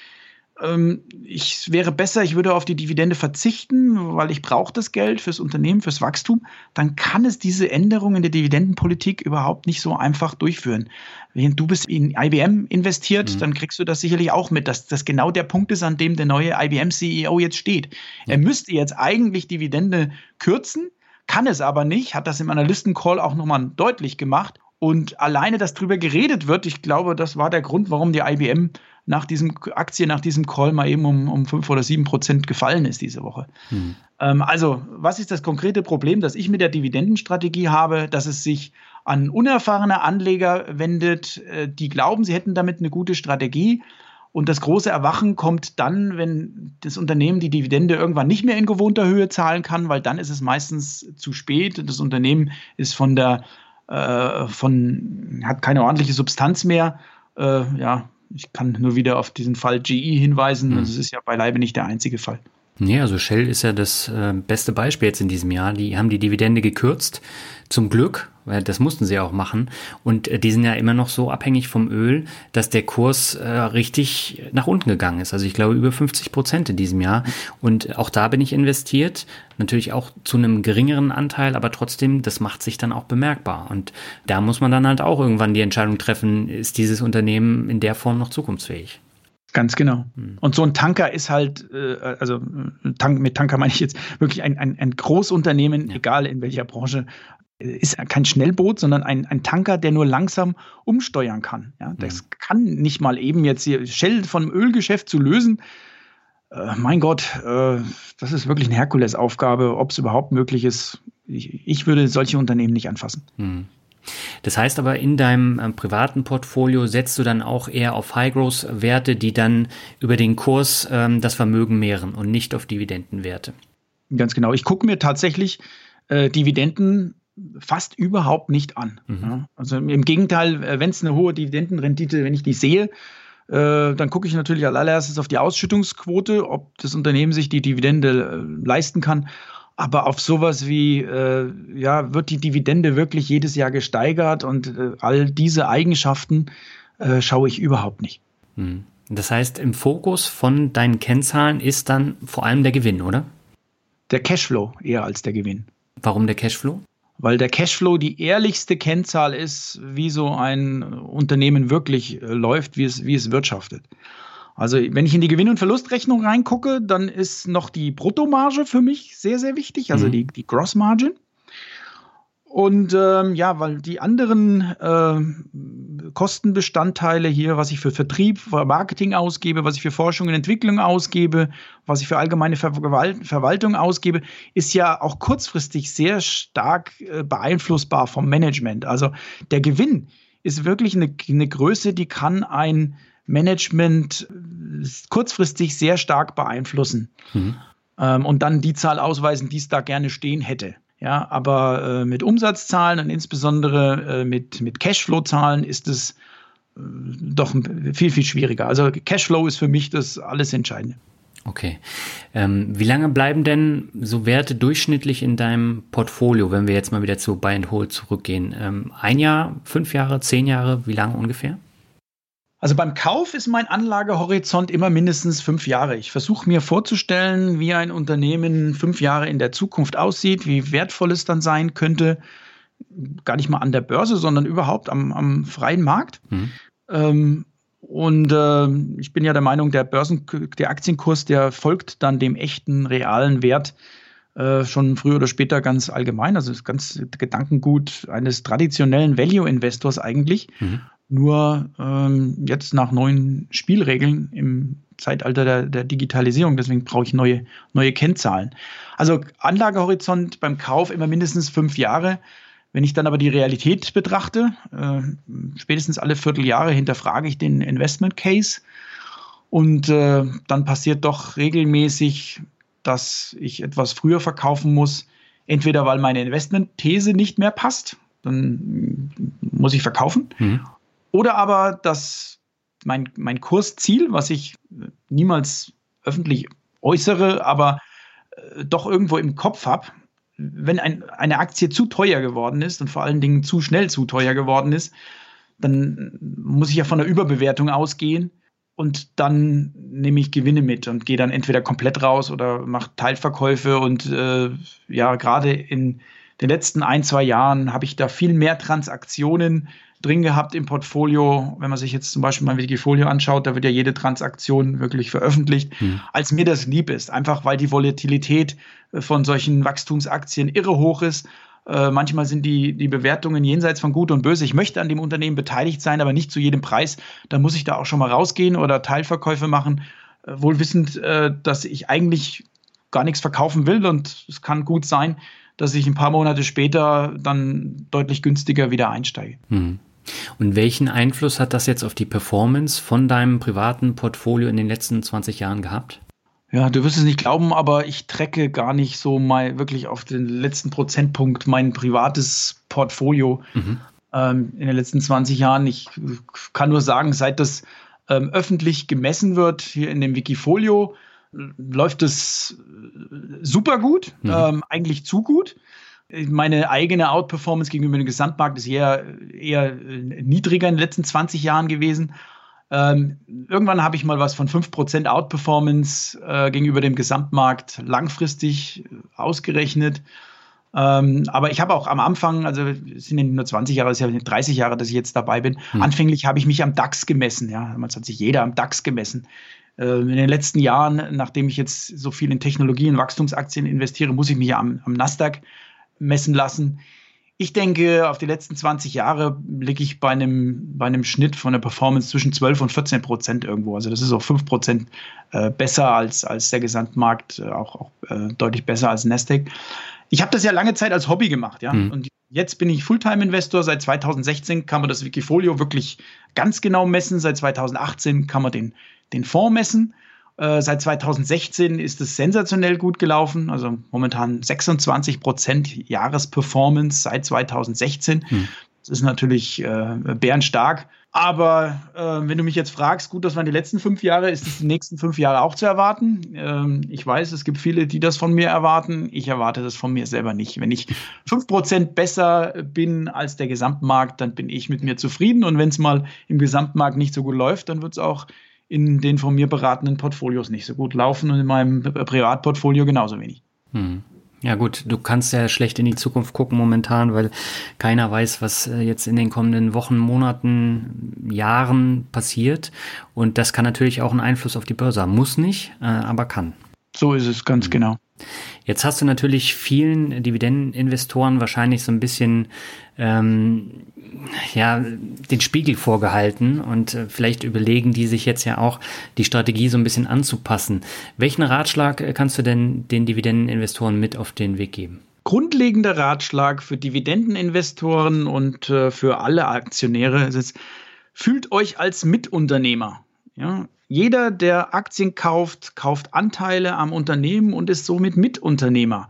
ähm, ich wäre besser, ich würde auf die Dividende verzichten, weil ich brauche das Geld fürs Unternehmen, fürs Wachstum, dann kann es diese Änderung in der Dividendenpolitik überhaupt nicht so einfach durchführen. Wenn du bist in IBM investiert, mhm. dann kriegst du das sicherlich auch mit, dass das genau der Punkt ist, an dem der neue IBM-CEO jetzt steht. Mhm. Er müsste jetzt eigentlich Dividende kürzen, kann es aber nicht, hat das im Analystencall auch nochmal deutlich gemacht. Und alleine, dass drüber geredet wird, ich glaube, das war der Grund, warum die IBM nach diesem Aktie, nach diesem Call mal eben um, um 5 oder 7 Prozent gefallen ist diese Woche. Hm. Ähm, also, was ist das konkrete Problem, das ich mit der Dividendenstrategie habe, dass es sich an unerfahrene Anleger wendet, äh, die glauben, sie hätten damit eine gute Strategie. Und das große Erwachen kommt dann, wenn das Unternehmen die Dividende irgendwann nicht mehr in gewohnter Höhe zahlen kann, weil dann ist es meistens zu spät. Das Unternehmen ist von der, äh, von, hat keine ordentliche Substanz mehr. Äh, ja, ich kann nur wieder auf diesen Fall GE hinweisen. Mhm. Das ist ja beileibe nicht der einzige Fall. Nee, also Shell ist ja das äh, beste Beispiel jetzt in diesem Jahr. Die haben die Dividende gekürzt. Zum Glück, das mussten sie auch machen. Und äh, die sind ja immer noch so abhängig vom Öl, dass der Kurs äh, richtig nach unten gegangen ist. Also ich glaube über 50 Prozent in diesem Jahr. Und auch da bin ich investiert. Natürlich auch zu einem geringeren Anteil, aber trotzdem, das macht sich dann auch bemerkbar. Und da muss man dann halt auch irgendwann die Entscheidung treffen, ist dieses Unternehmen in der Form noch zukunftsfähig? Ganz genau. Hm. Und so ein Tanker ist halt, äh, also Tank, mit Tanker meine ich jetzt wirklich ein, ein, ein Großunternehmen, ja. egal in welcher Branche, ist kein Schnellboot, sondern ein, ein Tanker, der nur langsam umsteuern kann. Ja, das mhm. kann nicht mal eben jetzt hier Shell vom Ölgeschäft zu lösen. Äh, mein Gott, äh, das ist wirklich eine Herkulesaufgabe, ob es überhaupt möglich ist. Ich, ich, würde solche Unternehmen nicht anfassen. Mhm. Das heißt aber, in deinem äh, privaten Portfolio setzt du dann auch eher auf High-Growth-Werte, die dann über den Kurs ähm, das Vermögen mehren und nicht auf Dividendenwerte. Ganz genau. Ich gucke mir tatsächlich äh, Dividenden fast überhaupt nicht an. Mhm. Also im Gegenteil, äh, wenn es eine hohe Dividendenrendite, wenn ich die sehe, äh, dann gucke ich natürlich als allererstes auf die Ausschüttungsquote, ob das Unternehmen sich die Dividende äh, leisten kann aber auf sowas wie, äh, ja, wird die Dividende wirklich jedes Jahr gesteigert und äh, all diese Eigenschaften äh, schaue ich überhaupt nicht. Hm. Das heißt, im Fokus von deinen Kennzahlen ist dann vor allem der Gewinn, oder? Der Cashflow eher als der Gewinn. Warum der Cashflow? Weil der Cashflow die ehrlichste Kennzahl ist, wie so ein Unternehmen wirklich äh, läuft, wie es, wie es wirtschaftet. Also wenn ich in die Gewinn- und Verlustrechnung reingucke, dann ist noch die Bruttomarge für mich sehr, sehr wichtig, also mhm. die, die Gross Margin. Und ähm, ja, weil die anderen äh, Kostenbestandteile hier, was ich für Vertrieb, für Marketing ausgebe, was ich für Forschung und Entwicklung ausgebe, was ich für allgemeine Ver Verwaltung ausgebe, ist ja auch kurzfristig sehr stark äh, beeinflussbar vom Management. Also der Gewinn ist wirklich eine, eine Größe, die kann ein Management äh, kurzfristig sehr stark beeinflussen. Mhm. Ähm, und dann die Zahl ausweisen, die es da gerne stehen hätte. Ja, aber äh, mit Umsatzzahlen und insbesondere äh, mit, mit Cashflow-Zahlen ist es äh, doch viel, viel schwieriger. Also Cashflow ist für mich das alles Entscheidende. Okay. Ähm, wie lange bleiben denn so Werte durchschnittlich in deinem Portfolio, wenn wir jetzt mal wieder zu Buy and Hold zurückgehen? Ähm, ein Jahr, fünf Jahre, zehn Jahre, wie lange ungefähr? Also beim Kauf ist mein Anlagehorizont immer mindestens fünf Jahre. Ich versuche mir vorzustellen, wie ein Unternehmen fünf Jahre in der Zukunft aussieht, wie wertvoll es dann sein könnte. Gar nicht mal an der Börse, sondern überhaupt am, am freien Markt. Mhm. Ähm, und äh, ich bin ja der Meinung, der Börsen, der Aktienkurs, der folgt dann dem echten, realen Wert äh, schon früher oder später ganz allgemein. Also das ganz Gedankengut eines traditionellen Value-Investors eigentlich. Mhm. Nur ähm, jetzt nach neuen Spielregeln im Zeitalter der, der Digitalisierung. Deswegen brauche ich neue, neue Kennzahlen. Also Anlagehorizont beim Kauf immer mindestens fünf Jahre. Wenn ich dann aber die Realität betrachte, äh, spätestens alle Vierteljahre hinterfrage ich den Investment Case und äh, dann passiert doch regelmäßig, dass ich etwas früher verkaufen muss, entweder weil meine Investmentthese nicht mehr passt, dann muss ich verkaufen, mhm. Oder aber dass mein, mein Kursziel, was ich niemals öffentlich äußere, aber äh, doch irgendwo im Kopf habe, wenn ein, eine Aktie zu teuer geworden ist und vor allen Dingen zu schnell zu teuer geworden ist, dann muss ich ja von der Überbewertung ausgehen und dann nehme ich Gewinne mit und gehe dann entweder komplett raus oder mache Teilverkäufe und äh, ja, gerade in den letzten ein, zwei Jahren habe ich da viel mehr Transaktionen drin gehabt im Portfolio. Wenn man sich jetzt zum Beispiel mal Wikifolio anschaut, da wird ja jede Transaktion wirklich veröffentlicht, hm. als mir das lieb ist. Einfach weil die Volatilität äh, von solchen Wachstumsaktien irre hoch ist. Äh, manchmal sind die, die Bewertungen jenseits von Gut und Böse. Ich möchte an dem Unternehmen beteiligt sein, aber nicht zu jedem Preis. Da muss ich da auch schon mal rausgehen oder Teilverkäufe machen, äh, wohl wissend, äh, dass ich eigentlich gar nichts verkaufen will. Und es kann gut sein, dass ich ein paar Monate später dann deutlich günstiger wieder einsteige. Hm. Und welchen Einfluss hat das jetzt auf die Performance von deinem privaten Portfolio in den letzten 20 Jahren gehabt? Ja, du wirst es nicht glauben, aber ich trecke gar nicht so mal wirklich auf den letzten Prozentpunkt mein privates Portfolio mhm. ähm, in den letzten 20 Jahren. Ich kann nur sagen, seit das ähm, öffentlich gemessen wird hier in dem Wikifolio, läuft es super gut, mhm. ähm, eigentlich zu gut. Meine eigene Outperformance gegenüber dem Gesamtmarkt ist eher, eher niedriger in den letzten 20 Jahren gewesen. Ähm, irgendwann habe ich mal was von 5% Outperformance äh, gegenüber dem Gesamtmarkt langfristig ausgerechnet. Ähm, aber ich habe auch am Anfang, also es sind ja nicht nur 20 Jahre, es sind ja 30 Jahre, dass ich jetzt dabei bin. Hm. Anfänglich habe ich mich am DAX gemessen. Ja, damals hat sich jeder am DAX gemessen. Äh, in den letzten Jahren, nachdem ich jetzt so viel in Technologie und Wachstumsaktien investiere, muss ich mich am, am Nasdaq messen lassen. Ich denke, auf die letzten 20 Jahre liege ich bei einem, bei einem Schnitt von der Performance zwischen 12 und 14 Prozent irgendwo. Also das ist auch 5 Prozent äh, besser als, als der Gesamtmarkt, äh, auch, auch äh, deutlich besser als Nasdaq. Ich habe das ja lange Zeit als Hobby gemacht, ja. Mhm. Und jetzt bin ich Fulltime-Investor. Seit 2016 kann man das Wikifolio wirklich ganz genau messen. Seit 2018 kann man den, den Fonds messen. Äh, seit 2016 ist es sensationell gut gelaufen, also momentan 26 Prozent Jahresperformance seit 2016. Hm. Das ist natürlich äh, bärenstark. Aber äh, wenn du mich jetzt fragst, gut, das waren die letzten fünf Jahre, ist es die nächsten fünf Jahre auch zu erwarten? Ähm, ich weiß, es gibt viele, die das von mir erwarten. Ich erwarte das von mir selber nicht. Wenn ich fünf Prozent besser bin als der Gesamtmarkt, dann bin ich mit mir zufrieden. Und wenn es mal im Gesamtmarkt nicht so gut läuft, dann wird es auch in den von mir beratenden Portfolios nicht so gut laufen und in meinem Privatportfolio genauso wenig. Hm. Ja gut, du kannst ja schlecht in die Zukunft gucken momentan, weil keiner weiß, was äh, jetzt in den kommenden Wochen, Monaten, Jahren passiert. Und das kann natürlich auch einen Einfluss auf die Börse haben. Muss nicht, äh, aber kann. So ist es ganz hm. genau. Jetzt hast du natürlich vielen Dividendeninvestoren wahrscheinlich so ein bisschen ähm, ja, den Spiegel vorgehalten und äh, vielleicht überlegen die sich jetzt ja auch, die Strategie so ein bisschen anzupassen. Welchen Ratschlag äh, kannst du denn den Dividendeninvestoren mit auf den Weg geben? Grundlegender Ratschlag für Dividendeninvestoren und äh, für alle Aktionäre ist es, fühlt euch als Mitunternehmer. Ja, jeder, der Aktien kauft, kauft Anteile am Unternehmen und ist somit Mitunternehmer.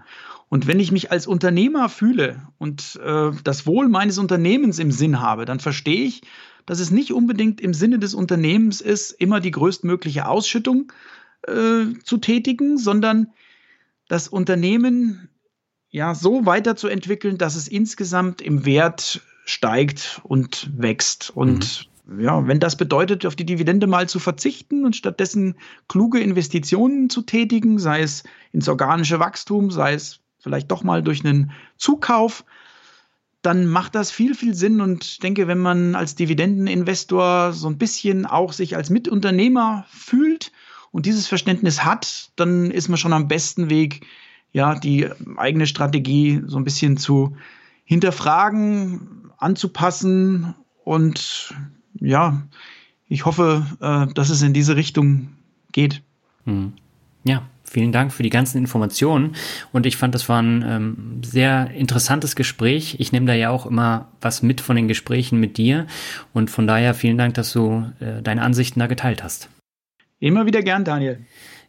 Und wenn ich mich als Unternehmer fühle und äh, das Wohl meines Unternehmens im Sinn habe, dann verstehe ich, dass es nicht unbedingt im Sinne des Unternehmens ist, immer die größtmögliche Ausschüttung äh, zu tätigen, sondern das Unternehmen ja so weiterzuentwickeln, dass es insgesamt im Wert steigt und wächst. Und mhm. ja, wenn das bedeutet, auf die Dividende mal zu verzichten und stattdessen kluge Investitionen zu tätigen, sei es ins organische Wachstum, sei es vielleicht doch mal durch einen Zukauf, dann macht das viel, viel Sinn. Und ich denke, wenn man als Dividendeninvestor so ein bisschen auch sich als Mitunternehmer fühlt und dieses Verständnis hat, dann ist man schon am besten Weg, ja, die eigene Strategie so ein bisschen zu hinterfragen, anzupassen und ja, ich hoffe, äh, dass es in diese Richtung geht. Hm. Ja, vielen Dank für die ganzen Informationen. Und ich fand, das war ein ähm, sehr interessantes Gespräch. Ich nehme da ja auch immer was mit von den Gesprächen mit dir. Und von daher vielen Dank, dass du äh, deine Ansichten da geteilt hast. Immer wieder gern, Daniel.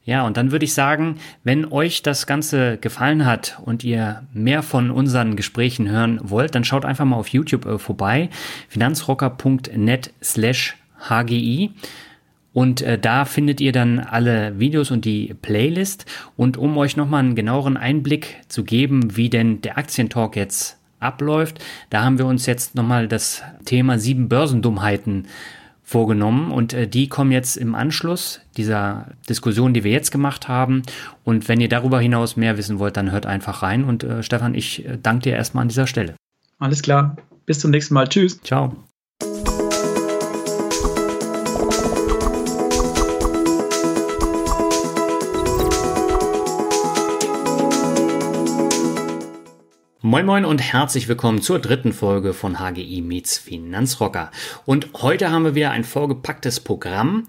Ja, und dann würde ich sagen, wenn euch das Ganze gefallen hat und ihr mehr von unseren Gesprächen hören wollt, dann schaut einfach mal auf YouTube äh, vorbei, finanzrocker.net slash HGI. Und äh, da findet ihr dann alle Videos und die Playlist. Und um euch nochmal einen genaueren Einblick zu geben, wie denn der Aktientalk jetzt abläuft, da haben wir uns jetzt nochmal das Thema sieben Börsendummheiten vorgenommen und äh, die kommen jetzt im Anschluss dieser Diskussion, die wir jetzt gemacht haben. Und wenn ihr darüber hinaus mehr wissen wollt, dann hört einfach rein. Und äh, Stefan, ich äh, danke dir erstmal an dieser Stelle. Alles klar. Bis zum nächsten Mal. Tschüss. Ciao. Moin Moin und herzlich willkommen zur dritten Folge von HGI Meets Finanzrocker. Und heute haben wir wieder ein vollgepacktes Programm.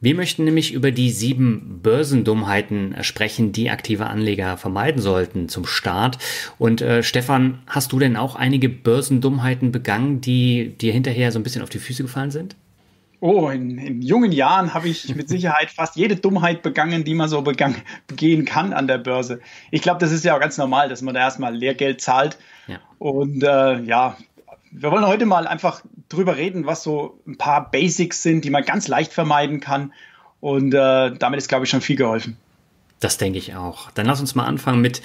Wir möchten nämlich über die sieben Börsendummheiten sprechen, die aktive Anleger vermeiden sollten zum Start. Und äh, Stefan, hast du denn auch einige Börsendummheiten begangen, die dir hinterher so ein bisschen auf die Füße gefallen sind? Oh, in, in jungen Jahren habe ich mit Sicherheit fast jede Dummheit begangen, die man so begangen, begehen kann an der Börse. Ich glaube, das ist ja auch ganz normal, dass man da erstmal Lehrgeld zahlt. Ja. Und äh, ja, wir wollen heute mal einfach drüber reden, was so ein paar Basics sind, die man ganz leicht vermeiden kann. Und äh, damit ist, glaube ich, schon viel geholfen. Das denke ich auch. Dann lass uns mal anfangen mit,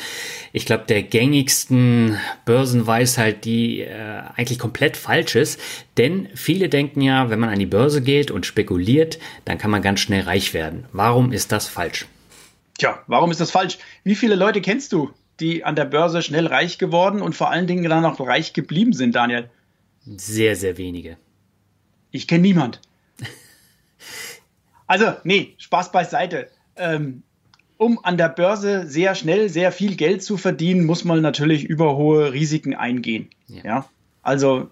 ich glaube, der gängigsten Börsenweisheit, die äh, eigentlich komplett falsch ist. Denn viele denken ja, wenn man an die Börse geht und spekuliert, dann kann man ganz schnell reich werden. Warum ist das falsch? Tja, warum ist das falsch? Wie viele Leute kennst du, die an der Börse schnell reich geworden und vor allen Dingen dann auch reich geblieben sind, Daniel? Sehr, sehr wenige. Ich kenne niemand. also, nee, Spaß beiseite. Ähm, um an der Börse sehr schnell sehr viel Geld zu verdienen, muss man natürlich über hohe Risiken eingehen. Ja. ja? Also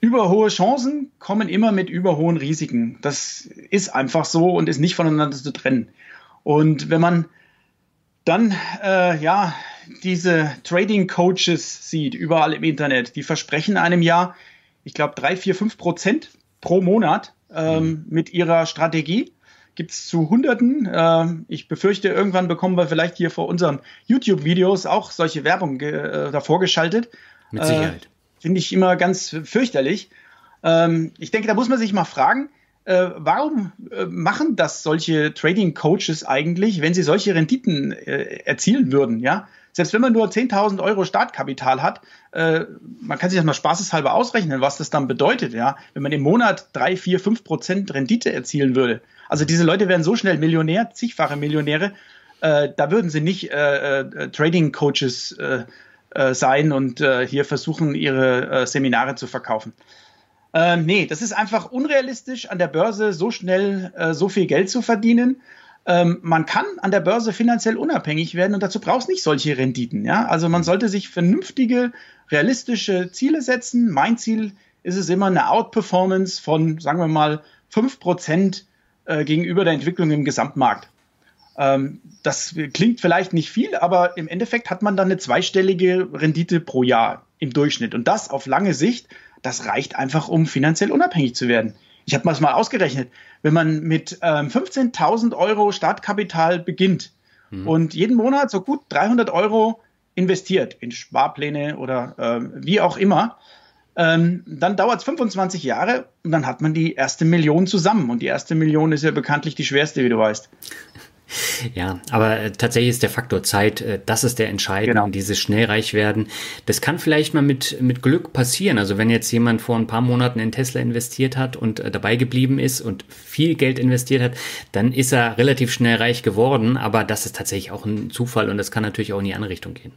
über hohe Chancen kommen immer mit über hohen Risiken. Das ist einfach so und ist nicht voneinander zu trennen. Und wenn man dann äh, ja diese Trading Coaches sieht überall im Internet, die versprechen einem ja, ich glaube drei, vier, fünf Prozent pro Monat ähm, mhm. mit ihrer Strategie gibt es zu Hunderten. Äh, ich befürchte, irgendwann bekommen wir vielleicht hier vor unseren YouTube-Videos auch solche Werbung äh, davor geschaltet. Mit äh, Sicherheit. Äh, Finde ich immer ganz fürchterlich. Ähm, ich denke, da muss man sich mal fragen, äh, warum äh, machen das solche Trading Coaches eigentlich, wenn sie solche Renditen erzielen würden? Ja, selbst wenn man nur 10.000 Euro Startkapital hat, äh, man kann sich das mal spaßeshalber ausrechnen, was das dann bedeutet, ja, wenn man im Monat drei, vier, fünf Prozent Rendite erzielen würde. Also diese Leute werden so schnell Millionär, zigfache Millionäre, äh, da würden sie nicht äh, äh Trading Coaches äh, äh, sein und hier versuchen, ihre Seminare zu verkaufen. Ähm, nee, das ist einfach unrealistisch, an der Börse so schnell so viel Geld zu verdienen. ähm, man kann an der Börse finanziell unabhängig werden und dazu brauchst nicht solche Renditen. Ja? Also man sollte sich vernünftige, realistische Ziele setzen. Mein Ziel ist es immer eine Outperformance von, sagen wir mal, 5% äh, gegenüber der Entwicklung im Gesamtmarkt. Ähm, das klingt vielleicht nicht viel, aber im Endeffekt hat man dann eine zweistellige Rendite pro Jahr im Durchschnitt. Und das auf lange Sicht, das reicht einfach, um finanziell unabhängig zu werden. Ich habe mal ausgerechnet, wenn man mit ähm, 15.000 Euro Startkapital beginnt mhm. und jeden Monat so gut 300 Euro investiert in Sparpläne oder äh, wie auch immer, ähm, dann dauert es 25 Jahre und dann hat man die erste Million zusammen. Und die erste Million ist ja bekanntlich die schwerste, wie du weißt. Ja, aber äh, tatsächlich ist der Faktor Zeit, äh, das ist der entscheidende, genau. dieses schnellreich werden. Das kann vielleicht mal mit, mit Glück passieren. Also wenn jetzt jemand vor ein paar Monaten in Tesla investiert hat und äh, dabei geblieben ist und viel Geld investiert hat, dann ist er relativ schnell reich geworden. Aber das ist tatsächlich auch ein Zufall und das kann natürlich auch in die andere Richtung gehen.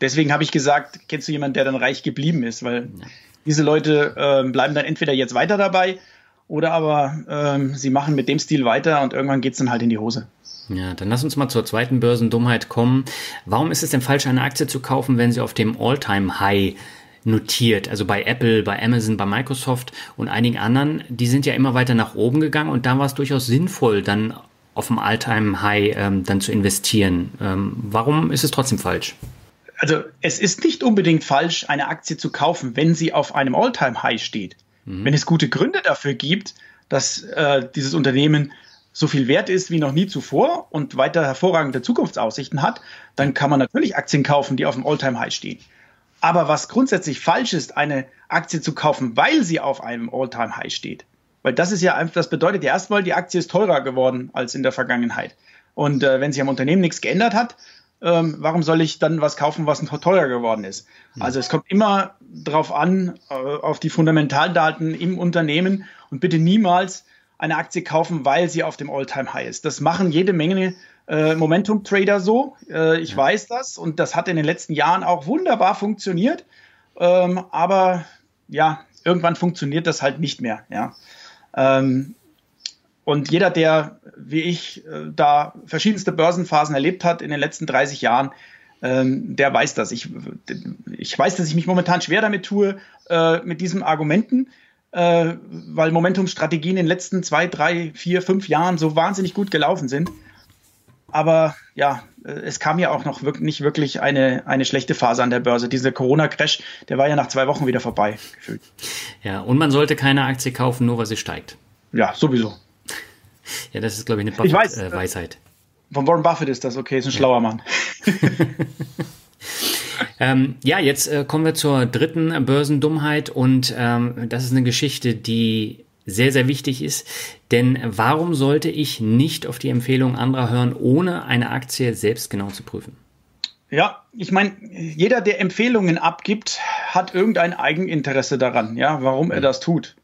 Deswegen habe ich gesagt, kennst du jemanden, der dann reich geblieben ist? Weil ja. Diese Leute äh, bleiben dann entweder jetzt weiter dabei oder aber ähm, sie machen mit dem Stil weiter und irgendwann geht es dann halt in die Hose. Ja, dann lass uns mal zur zweiten Börsendummheit kommen. Warum ist es denn falsch, eine Aktie zu kaufen, wenn sie auf dem All-Time-High notiert? Also bei Apple, bei Amazon, bei Microsoft und einigen anderen, die sind ja immer weiter nach oben gegangen und da war es durchaus sinnvoll, dann auf dem All-Time-High ähm, dann zu investieren. Ähm, warum ist es trotzdem falsch? Also es ist nicht unbedingt falsch, eine Aktie zu kaufen, wenn sie auf einem All-Time-High steht. Mhm. Wenn es gute Gründe dafür gibt, dass äh, dieses Unternehmen so viel wert ist wie noch nie zuvor und weiter hervorragende Zukunftsaussichten hat, dann kann man natürlich Aktien kaufen, die auf dem All-Time-High stehen. Aber was grundsätzlich falsch ist, eine Aktie zu kaufen, weil sie auf einem All-Time-High steht. Weil das ist ja einfach, das bedeutet ja erstmal, die Aktie ist teurer geworden als in der Vergangenheit. Und äh, wenn sich am Unternehmen nichts geändert hat, ähm, warum soll ich dann was kaufen, was noch teurer geworden ist? Hm. Also es kommt immer darauf an, äh, auf die Fundamentaldaten im Unternehmen und bitte niemals eine Aktie kaufen, weil sie auf dem All-Time-High ist. Das machen jede Menge äh, Momentum-Trader so. Äh, ich ja. weiß das und das hat in den letzten Jahren auch wunderbar funktioniert. Ähm, aber ja, irgendwann funktioniert das halt nicht mehr. Ja. Ähm, und jeder, der wie ich äh, da verschiedenste Börsenphasen erlebt hat in den letzten 30 Jahren, ähm, der weiß das. Ich, ich weiß, dass ich mich momentan schwer damit tue, äh, mit diesen Argumenten äh, weil Momentumstrategien in den letzten zwei, drei, vier, fünf Jahren so wahnsinnig gut gelaufen sind. Aber ja, es kam ja auch noch wirklich, nicht wirklich eine, eine schlechte Phase an der Börse. Dieser Corona-Crash, der war ja nach zwei Wochen wieder vorbei, gefühlt. Ja, und man sollte keine Aktie kaufen, nur weil sie steigt. Ja, sowieso. Ja, das ist, glaube ich, eine Buffett, ich weiß, äh, Weisheit. Von Warren Buffett ist das, okay, ist ein schlauer Mann. Ähm, ja, jetzt äh, kommen wir zur dritten Börsendummheit und ähm, das ist eine Geschichte, die sehr, sehr wichtig ist. Denn warum sollte ich nicht auf die Empfehlung anderer hören, ohne eine Aktie selbst genau zu prüfen? Ja, ich meine, jeder, der Empfehlungen abgibt, hat irgendein Eigeninteresse daran, ja, warum er mhm. das tut.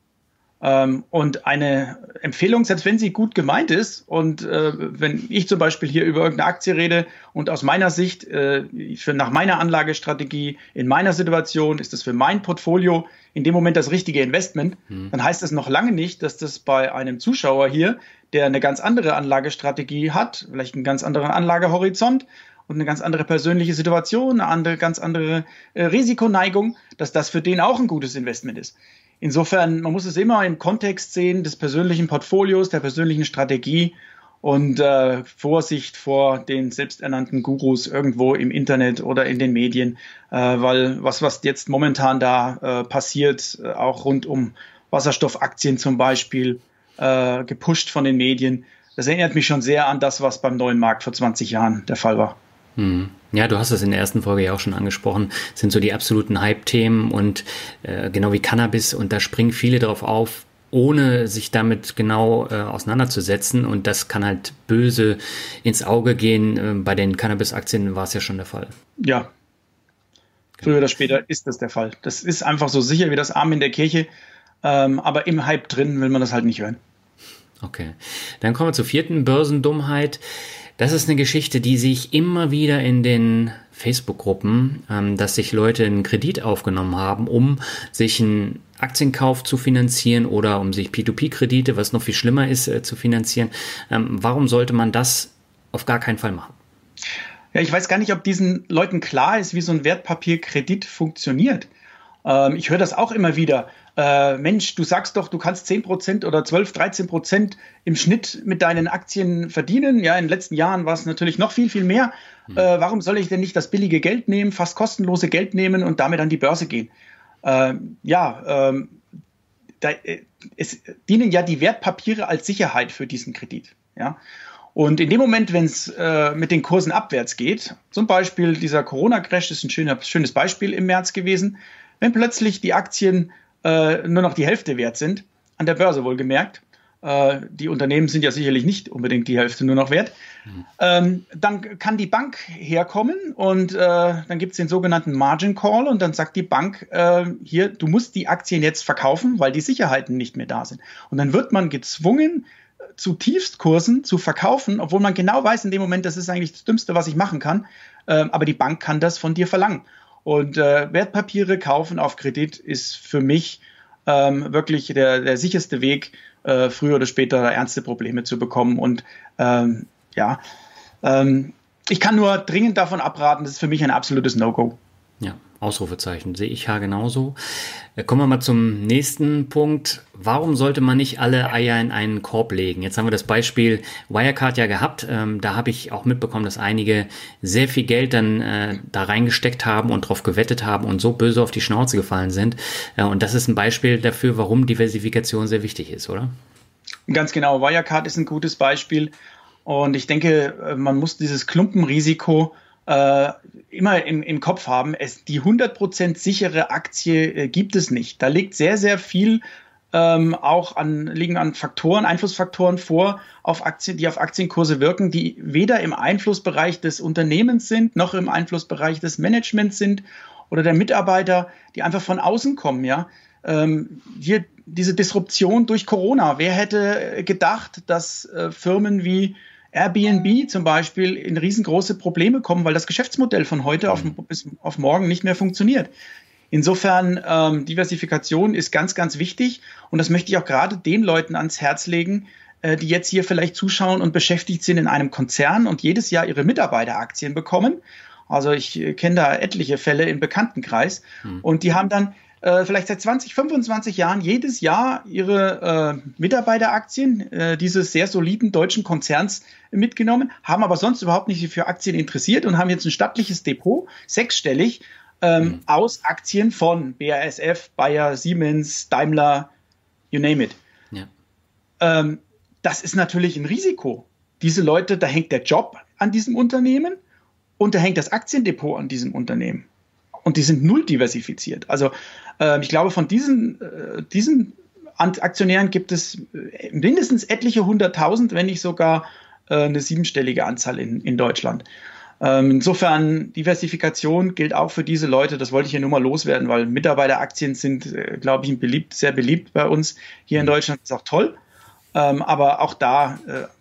Ähm, und eine Empfehlung, selbst wenn sie gut gemeint ist und äh, wenn ich zum Beispiel hier über irgendeine Aktie rede und aus meiner Sicht, äh, für, nach meiner Anlagestrategie, in meiner Situation ist das für mein Portfolio in dem Moment das richtige Investment, hm. dann heißt das noch lange nicht, dass das bei einem Zuschauer hier, der eine ganz andere Anlagestrategie hat, vielleicht einen ganz anderen Anlagehorizont, und eine ganz andere persönliche Situation, eine andere, ganz andere äh, Risikoneigung, dass das für den auch ein gutes Investment ist. Insofern, man muss es immer im Kontext sehen des persönlichen Portfolios, der persönlichen Strategie und äh, Vorsicht vor den selbsternannten Gurus irgendwo im Internet oder in den Medien, äh, weil was, was jetzt momentan da äh, passiert, äh, auch rund um Wasserstoffaktien zum Beispiel, äh, gepusht von den Medien, das erinnert mich schon sehr an das, was beim neuen Markt vor 20 Jahren der Fall war. Hm. Ja, du hast es in der ersten Folge ja auch schon angesprochen, sind so die absoluten Hype-Themen und äh, genau wie Cannabis und da springen viele drauf auf, ohne sich damit genau äh, auseinanderzusetzen und das kann halt böse ins Auge gehen. Äh, bei den Cannabis-Aktien war es ja schon der Fall. Ja. Früher oder später ist das der Fall. Das ist einfach so sicher wie das Arm in der Kirche, ähm, aber im Hype drin will man das halt nicht hören. Okay. Dann kommen wir zur vierten Börsendummheit. Das ist eine Geschichte, die sich immer wieder in den Facebook-Gruppen, ähm, dass sich Leute einen Kredit aufgenommen haben, um sich einen Aktienkauf zu finanzieren oder um sich P2P-Kredite, was noch viel schlimmer ist, äh, zu finanzieren. Ähm, warum sollte man das auf gar keinen Fall machen? Ja, ich weiß gar nicht, ob diesen Leuten klar ist, wie so ein Wertpapierkredit funktioniert. Ähm, ich höre das auch immer wieder äh, Mensch, du sagst doch, du kannst 10% oder 12, 13% im Schnitt mit deinen Aktien verdienen. Ja, in den letzten Jahren war es natürlich noch viel, viel mehr. Mhm. Äh, warum soll ich denn nicht das billige Geld nehmen, fast kostenlose Geld nehmen und damit an die Börse gehen? Äh, ja, ähm, da, es dienen ja die Wertpapiere als Sicherheit für diesen Kredit. Ja. Und in dem Moment, wenn es äh, mit den Kursen abwärts geht, zum Beispiel dieser Corona-Crash ist ein schöner, schönes Beispiel im März gewesen, wenn plötzlich die Aktien äh, nur noch die Hälfte wert sind, an der Börse wohlgemerkt. Äh, die Unternehmen sind ja sicherlich nicht unbedingt die Hälfte nur noch wert. Mhm. Ähm, dann kann die Bank herkommen und äh, dann gibt es den sogenannten Margin Call und dann sagt die Bank, äh, hier, du musst die Aktien jetzt verkaufen, weil die Sicherheiten nicht mehr da sind. Und dann wird man gezwungen, zu Tiefstkursen zu verkaufen, obwohl man genau weiß in dem Moment, das ist eigentlich das Dümmste, was ich machen kann. Ähm, aber die Bank kann das von dir verlangen. Und äh, Wertpapiere kaufen auf Kredit ist für mich ähm, wirklich der, der sicherste Weg, äh, früher oder später ernste Probleme zu bekommen. Und ähm, ja, ähm, ich kann nur dringend davon abraten, das ist für mich ein absolutes No-Go. Ja, Ausrufezeichen sehe ich ja genauso. Äh, kommen wir mal zum nächsten Punkt. Warum sollte man nicht alle Eier in einen Korb legen? Jetzt haben wir das Beispiel Wirecard ja gehabt. Ähm, da habe ich auch mitbekommen, dass einige sehr viel Geld dann äh, da reingesteckt haben und drauf gewettet haben und so böse auf die Schnauze gefallen sind. Äh, und das ist ein Beispiel dafür, warum Diversifikation sehr wichtig ist, oder? Ganz genau. Wirecard ist ein gutes Beispiel. Und ich denke, äh, man muss dieses Klumpenrisiko äh, immer im, im Kopf haben, es, die 100% sichere Aktie äh, gibt es nicht. Da liegt sehr, sehr viel ähm, auch an, liegen an Faktoren, Einflussfaktoren vor, auf Aktien, die auf Aktienkurse wirken, die weder im Einflussbereich des Unternehmens sind, noch im Einflussbereich des Managements sind oder der Mitarbeiter, die einfach von außen kommen, ja. Ähm, hier diese Disruption durch Corona. Wer hätte gedacht, dass äh, Firmen wie Airbnb zum Beispiel in riesengroße Probleme kommen, weil das Geschäftsmodell von heute auf, bis auf morgen nicht mehr funktioniert. Insofern ähm, Diversifikation ist ganz, ganz wichtig und das möchte ich auch gerade den Leuten ans Herz legen, äh, die jetzt hier vielleicht zuschauen und beschäftigt sind in einem Konzern und jedes Jahr ihre Mitarbeiteraktien bekommen. Also ich äh, kenne da etliche Fälle im Bekanntenkreis hm. und die haben dann äh, vielleicht seit 20, 25 Jahren jedes Jahr ihre äh, Mitarbeiteraktien äh, dieses sehr soliden deutschen Konzerns mitgenommen, haben aber sonst überhaupt nicht für Aktien interessiert und haben jetzt ein stattliches Depot, sechsstellig, ähm, mhm. aus Aktien von BASF, Bayer, Siemens, Daimler, you name it. Ja. Ähm, das ist natürlich ein Risiko. Diese Leute, da hängt der Job an diesem Unternehmen und da hängt das Aktiendepot an diesem Unternehmen und die sind null diversifiziert. Also ich glaube, von diesen, äh, diesen Aktionären gibt es äh, mindestens etliche hunderttausend, wenn nicht sogar äh, eine siebenstellige Anzahl in, in Deutschland. Ähm, insofern, Diversifikation gilt auch für diese Leute. Das wollte ich hier nur mal loswerden, weil Mitarbeiteraktien sind, glaube ich, beliebt, sehr beliebt bei uns hier in mhm. Deutschland. Das ist auch toll. Ähm, aber auch da,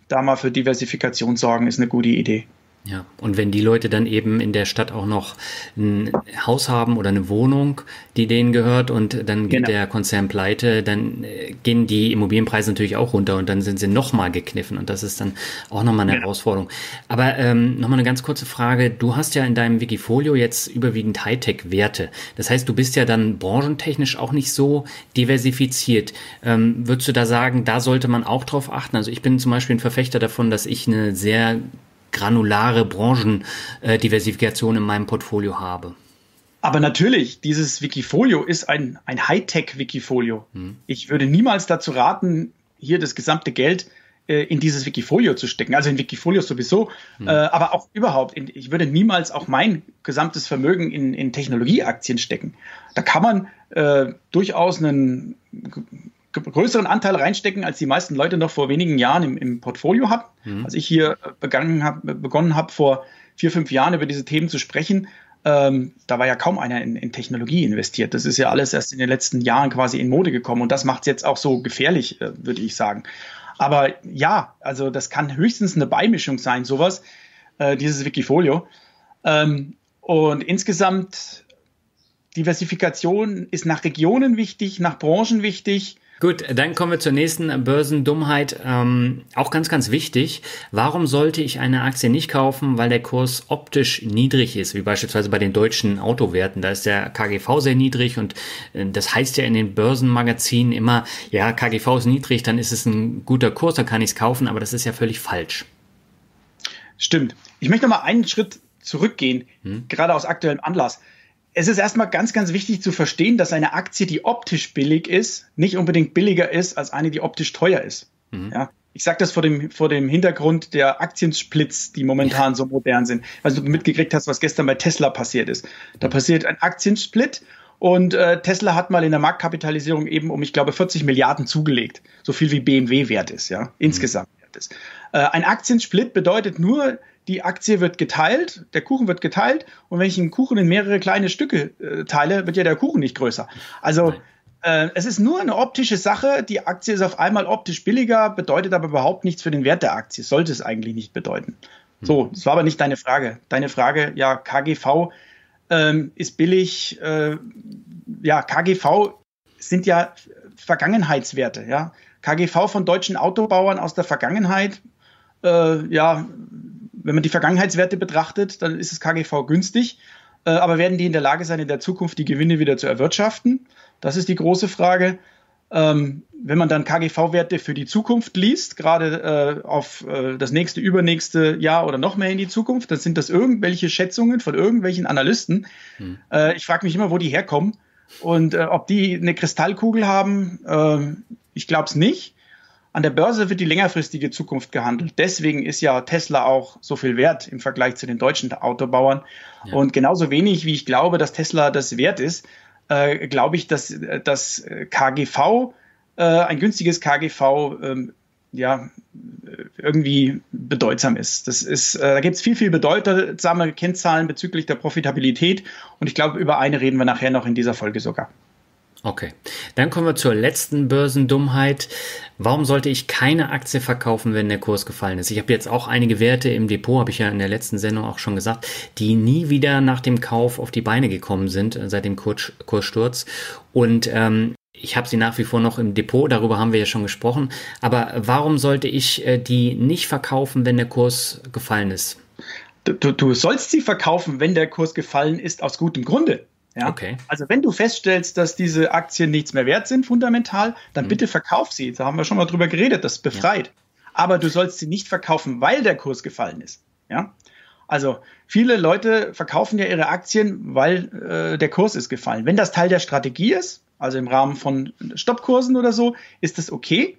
da mal für Diversifikation sorgen, ist eine gute Idee. Ja, und wenn die Leute dann eben in der Stadt auch noch ein Haus haben oder eine Wohnung, die denen gehört und dann geht genau. der Konzern pleite, dann äh, gehen die Immobilienpreise natürlich auch runter und dann sind sie nochmal gekniffen und das ist dann auch nochmal eine genau. Herausforderung. Aber ähm, nochmal eine ganz kurze Frage. Du hast ja in deinem Wikifolio jetzt überwiegend Hightech-Werte. Das heißt, du bist ja dann branchentechnisch auch nicht so diversifiziert. Ähm, würdest du da sagen, da sollte man auch drauf achten? Also ich bin zum Beispiel ein Verfechter davon, dass ich eine sehr granulare Branchendiversifikation in meinem Portfolio habe. Aber natürlich, dieses Wikifolio ist ein, ein Hightech-Wikifolio. Hm. Ich würde niemals dazu raten, hier das gesamte Geld äh, in dieses Wikifolio zu stecken. Also in Wikifolio sowieso, hm. äh, aber auch überhaupt. In, ich würde niemals auch mein gesamtes Vermögen in, in Technologieaktien stecken. Da kann man äh, durchaus einen größeren Anteil reinstecken, als die meisten Leute noch vor wenigen Jahren im, im Portfolio hatten. Mhm. Als ich hier begangen hab, begonnen habe, vor vier, fünf Jahren über diese Themen zu sprechen, ähm, da war ja kaum einer in, in, Technologie investiert. Das ist ja alles erst in den letzten Jahren quasi in Mode gekommen und das macht es jetzt auch so gefährlich, äh, würde ich sagen. Aber ja, also das kann höchstens eine Beimischung sein, sowas, äh, dieses Wikifolio. Ähm, und insgesamt Diversifikation ist nach Regionen wichtig, nach Branchen wichtig. Gut, dann kommen wir zur nächsten Börsendummheit. Ähm, auch ganz, ganz wichtig. Warum sollte ich eine Aktie nicht kaufen, weil der Kurs optisch niedrig ist, wie beispielsweise bei den deutschen Autowerten? Da ist der KGV sehr niedrig und äh, das heißt ja in den Börsenmagazinen immer, ja, KGV ist niedrig, dann ist es ein guter Kurs, dann kann ich es kaufen, aber das ist ja völlig falsch. Stimmt. Ich möchte noch mal einen Schritt zurückgehen, hm. gerade aus aktuellem Anlass es ist erstmal ganz, ganz wichtig zu verstehen, dass eine Aktie, die optisch billig ist, nicht unbedingt billiger ist als eine, die optisch teuer ist. Mhm. Ja, ich sage das vor dem, vor dem Hintergrund der Aktiensplits, die momentan so modern sind. Also du mitgekriegt hast, was gestern bei Tesla passiert ist. Da passiert ein Aktiensplit und äh, Tesla hat mal in der Marktkapitalisierung eben um, ich glaube, 40 Milliarden zugelegt. So viel wie BMW wert ist, ja, insgesamt mhm. wert ist. Äh, ein Aktiensplit bedeutet nur, die Aktie wird geteilt, der Kuchen wird geteilt und wenn ich einen Kuchen in mehrere kleine Stücke äh, teile, wird ja der Kuchen nicht größer. Also äh, es ist nur eine optische Sache. Die Aktie ist auf einmal optisch billiger, bedeutet aber überhaupt nichts für den Wert der Aktie. Sollte es eigentlich nicht bedeuten. So, hm. das war aber nicht deine Frage. Deine Frage, ja, KGV ähm, ist billig. Äh, ja, KGV sind ja Vergangenheitswerte. Ja, KGV von deutschen Autobauern aus der Vergangenheit. Äh, ja, wenn man die Vergangenheitswerte betrachtet, dann ist das KGV günstig. Äh, aber werden die in der Lage sein, in der Zukunft die Gewinne wieder zu erwirtschaften? Das ist die große Frage. Ähm, wenn man dann KGV-Werte für die Zukunft liest, gerade äh, auf äh, das nächste, übernächste Jahr oder noch mehr in die Zukunft, dann sind das irgendwelche Schätzungen von irgendwelchen Analysten. Hm. Äh, ich frage mich immer, wo die herkommen und ob die eine Kristallkugel haben. Ähm, ich glaube es nicht. An der Börse wird die längerfristige Zukunft gehandelt. Deswegen ist ja Tesla auch so viel wert im Vergleich zu den deutschen Autobauern. Ja. Und genauso wenig, wie ich glaube, dass Tesla das wert ist, äh, glaube ich, dass das KGV, äh, ein günstiges KGV, ähm, ja, irgendwie bedeutsam ist. Das ist, äh, da gibt es viel, viel bedeutsame Kennzahlen bezüglich der Profitabilität. Und ich glaube, über eine reden wir nachher noch in dieser Folge sogar. Okay, dann kommen wir zur letzten Börsendummheit. Warum sollte ich keine Aktie verkaufen, wenn der Kurs gefallen ist? Ich habe jetzt auch einige Werte im Depot, habe ich ja in der letzten Sendung auch schon gesagt, die nie wieder nach dem Kauf auf die Beine gekommen sind äh, seit dem Kurs, Kurssturz. Und ähm, ich habe sie nach wie vor noch im Depot, darüber haben wir ja schon gesprochen. Aber warum sollte ich äh, die nicht verkaufen, wenn der Kurs gefallen ist? Du, du, du sollst sie verkaufen, wenn der Kurs gefallen ist, aus gutem Grunde. Ja? Okay. Also wenn du feststellst, dass diese Aktien nichts mehr wert sind, fundamental, dann mhm. bitte verkauf sie. Da haben wir schon mal drüber geredet, das befreit. Ja. Aber du sollst sie nicht verkaufen, weil der Kurs gefallen ist. Ja. Also viele Leute verkaufen ja ihre Aktien, weil äh, der Kurs ist gefallen. Wenn das Teil der Strategie ist, also im Rahmen von Stoppkursen oder so, ist das okay.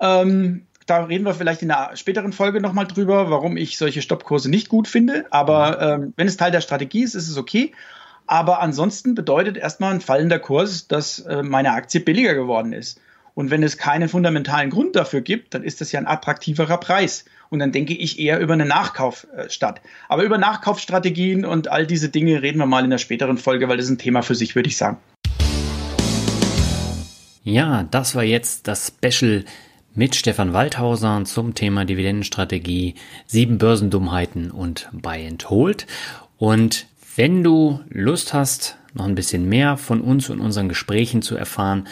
Ähm, da reden wir vielleicht in einer späteren Folge nochmal drüber, warum ich solche Stoppkurse nicht gut finde. Aber ähm, wenn es Teil der Strategie ist, ist es okay. Aber ansonsten bedeutet erstmal ein fallender Kurs, dass äh, meine Aktie billiger geworden ist. Und wenn es keinen fundamentalen Grund dafür gibt, dann ist das ja ein attraktiverer Preis. Und dann denke ich eher über einen Nachkauf statt. Aber über Nachkaufsstrategien und all diese Dinge reden wir mal in der späteren Folge, weil das ist ein Thema für sich, würde ich sagen. Ja, das war jetzt das Special mit Stefan Waldhauser zum Thema Dividendenstrategie, sieben Börsendummheiten und Buy and Hold. Und wenn du Lust hast, noch ein bisschen mehr von uns und unseren Gesprächen zu erfahren,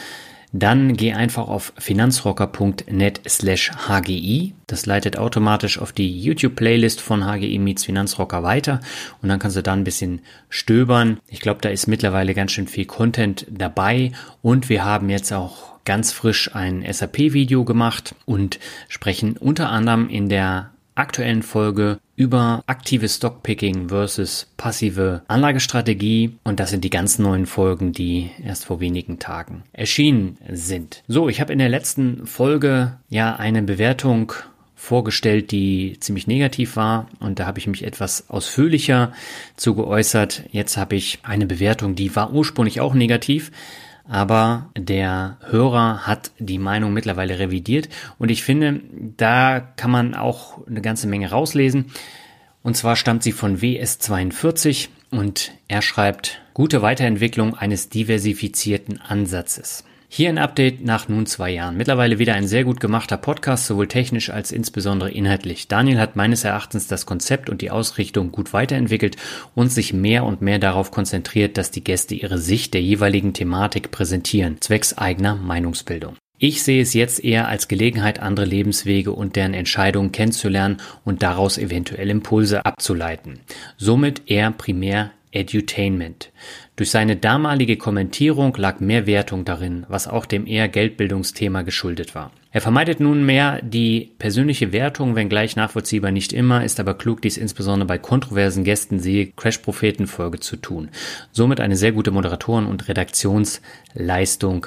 dann geh einfach auf finanzrocker.net slash hgi. Das leitet automatisch auf die YouTube-Playlist von HGI Meets Finanzrocker weiter und dann kannst du da ein bisschen stöbern. Ich glaube, da ist mittlerweile ganz schön viel Content dabei und wir haben jetzt auch ganz frisch ein SAP-Video gemacht und sprechen unter anderem in der aktuellen Folge über aktives Stockpicking versus passive Anlagestrategie und das sind die ganz neuen Folgen, die erst vor wenigen Tagen erschienen sind. So, ich habe in der letzten Folge ja eine Bewertung vorgestellt, die ziemlich negativ war und da habe ich mich etwas ausführlicher zu geäußert. Jetzt habe ich eine Bewertung, die war ursprünglich auch negativ, aber der Hörer hat die Meinung mittlerweile revidiert und ich finde, da kann man auch eine ganze Menge rauslesen. Und zwar stammt sie von WS42 und er schreibt, gute Weiterentwicklung eines diversifizierten Ansatzes. Hier ein Update nach nun zwei Jahren. Mittlerweile wieder ein sehr gut gemachter Podcast, sowohl technisch als insbesondere inhaltlich. Daniel hat meines Erachtens das Konzept und die Ausrichtung gut weiterentwickelt und sich mehr und mehr darauf konzentriert, dass die Gäste ihre Sicht der jeweiligen Thematik präsentieren, zwecks eigener Meinungsbildung. Ich sehe es jetzt eher als Gelegenheit, andere Lebenswege und deren Entscheidungen kennenzulernen und daraus eventuell Impulse abzuleiten. Somit eher primär Edutainment. Durch seine damalige Kommentierung lag mehr Wertung darin, was auch dem eher Geldbildungsthema geschuldet war. Er vermeidet nunmehr die persönliche Wertung, wenngleich nachvollziehbar nicht immer, ist aber klug, dies insbesondere bei kontroversen Gästen siehe Crash-Propheten-Folge zu tun. Somit eine sehr gute Moderatoren- und Redaktionsleistung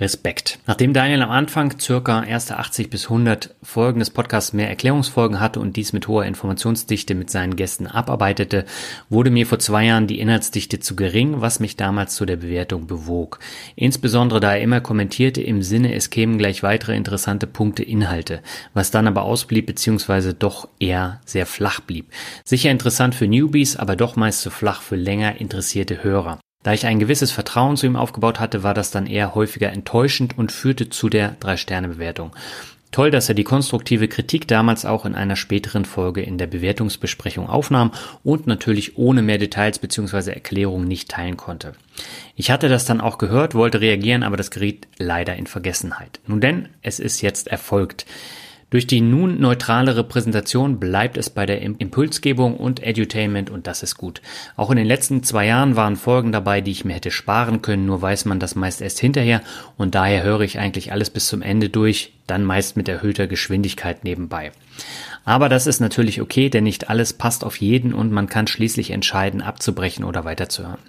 Respekt. Nachdem Daniel am Anfang circa erste 80 bis 100 Folgen des Podcasts mehr Erklärungsfolgen hatte und dies mit hoher Informationsdichte mit seinen Gästen abarbeitete, wurde mir vor zwei Jahren die Inhaltsdichte zu gering, was mich damals zu der Bewertung bewog. Insbesondere da er immer kommentierte im Sinne, es kämen gleich weitere interessante Punkte Inhalte, was dann aber ausblieb bzw. doch eher sehr flach blieb. Sicher interessant für Newbies, aber doch meist zu flach für länger interessierte Hörer. Da ich ein gewisses Vertrauen zu ihm aufgebaut hatte, war das dann eher häufiger enttäuschend und führte zu der Drei-Sterne-Bewertung. Toll, dass er die konstruktive Kritik damals auch in einer späteren Folge in der Bewertungsbesprechung aufnahm und natürlich ohne mehr Details bzw. Erklärungen nicht teilen konnte. Ich hatte das dann auch gehört, wollte reagieren, aber das geriet leider in Vergessenheit. Nun denn, es ist jetzt erfolgt. Durch die nun neutrale Präsentation bleibt es bei der Impulsgebung und Edutainment und das ist gut. Auch in den letzten zwei Jahren waren Folgen dabei, die ich mir hätte sparen können, nur weiß man das meist erst hinterher und daher höre ich eigentlich alles bis zum Ende durch, dann meist mit erhöhter Geschwindigkeit nebenbei. Aber das ist natürlich okay, denn nicht alles passt auf jeden und man kann schließlich entscheiden, abzubrechen oder weiterzuhören.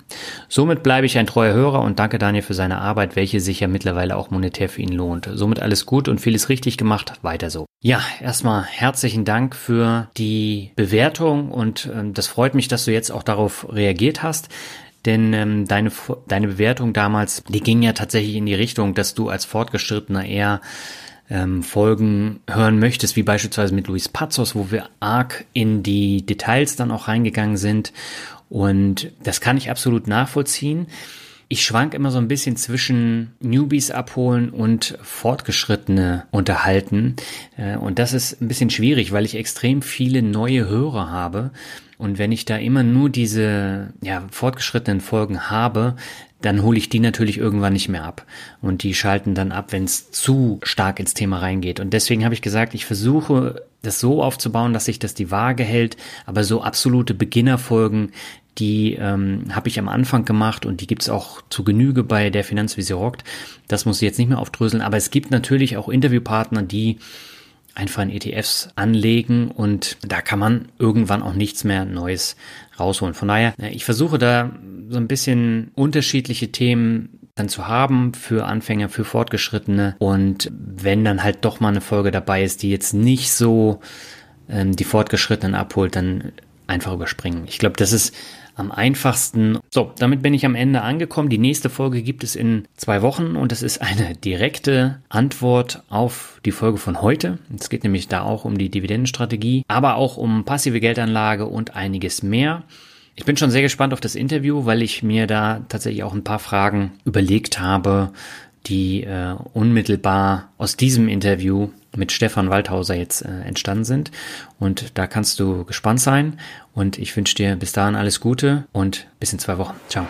Somit bleibe ich ein treuer Hörer und danke Daniel für seine Arbeit, welche sich ja mittlerweile auch monetär für ihn lohnt. Somit alles gut und vieles richtig gemacht, weiter so. Ja, erstmal herzlichen Dank für die Bewertung und äh, das freut mich, dass du jetzt auch darauf reagiert hast. Denn ähm, deine, deine Bewertung damals, die ging ja tatsächlich in die Richtung, dass du als Fortgeschrittener eher ähm, Folgen hören möchtest, wie beispielsweise mit Luis Pazos, wo wir arg in die Details dann auch reingegangen sind. Und das kann ich absolut nachvollziehen. Ich schwank immer so ein bisschen zwischen Newbies abholen und Fortgeschrittene unterhalten. Äh, und das ist ein bisschen schwierig, weil ich extrem viele neue Hörer habe. Und wenn ich da immer nur diese ja, fortgeschrittenen Folgen habe, dann hole ich die natürlich irgendwann nicht mehr ab. Und die schalten dann ab, wenn es zu stark ins Thema reingeht. Und deswegen habe ich gesagt, ich versuche das so aufzubauen, dass sich das die Waage hält, aber so absolute Beginnerfolgen, die ähm, habe ich am Anfang gemacht und die gibt's auch zu Genüge bei der Finanzvisier rockt. Das muss ich jetzt nicht mehr aufdröseln, aber es gibt natürlich auch Interviewpartner, die einfach in ETFs anlegen und da kann man irgendwann auch nichts mehr Neues rausholen. Von daher, ich versuche da so ein bisschen unterschiedliche Themen dann zu haben für Anfänger, für Fortgeschrittene und wenn dann halt doch mal eine Folge dabei ist, die jetzt nicht so ähm, die Fortgeschrittenen abholt, dann einfach überspringen. Ich glaube, das ist am einfachsten. So, damit bin ich am Ende angekommen. Die nächste Folge gibt es in zwei Wochen und das ist eine direkte Antwort auf die Folge von heute. Es geht nämlich da auch um die Dividendenstrategie, aber auch um passive Geldanlage und einiges mehr. Ich bin schon sehr gespannt auf das Interview, weil ich mir da tatsächlich auch ein paar Fragen überlegt habe, die äh, unmittelbar aus diesem Interview mit Stefan Waldhauser jetzt äh, entstanden sind. Und da kannst du gespannt sein. Und ich wünsche dir bis dahin alles Gute und bis in zwei Wochen. Ciao.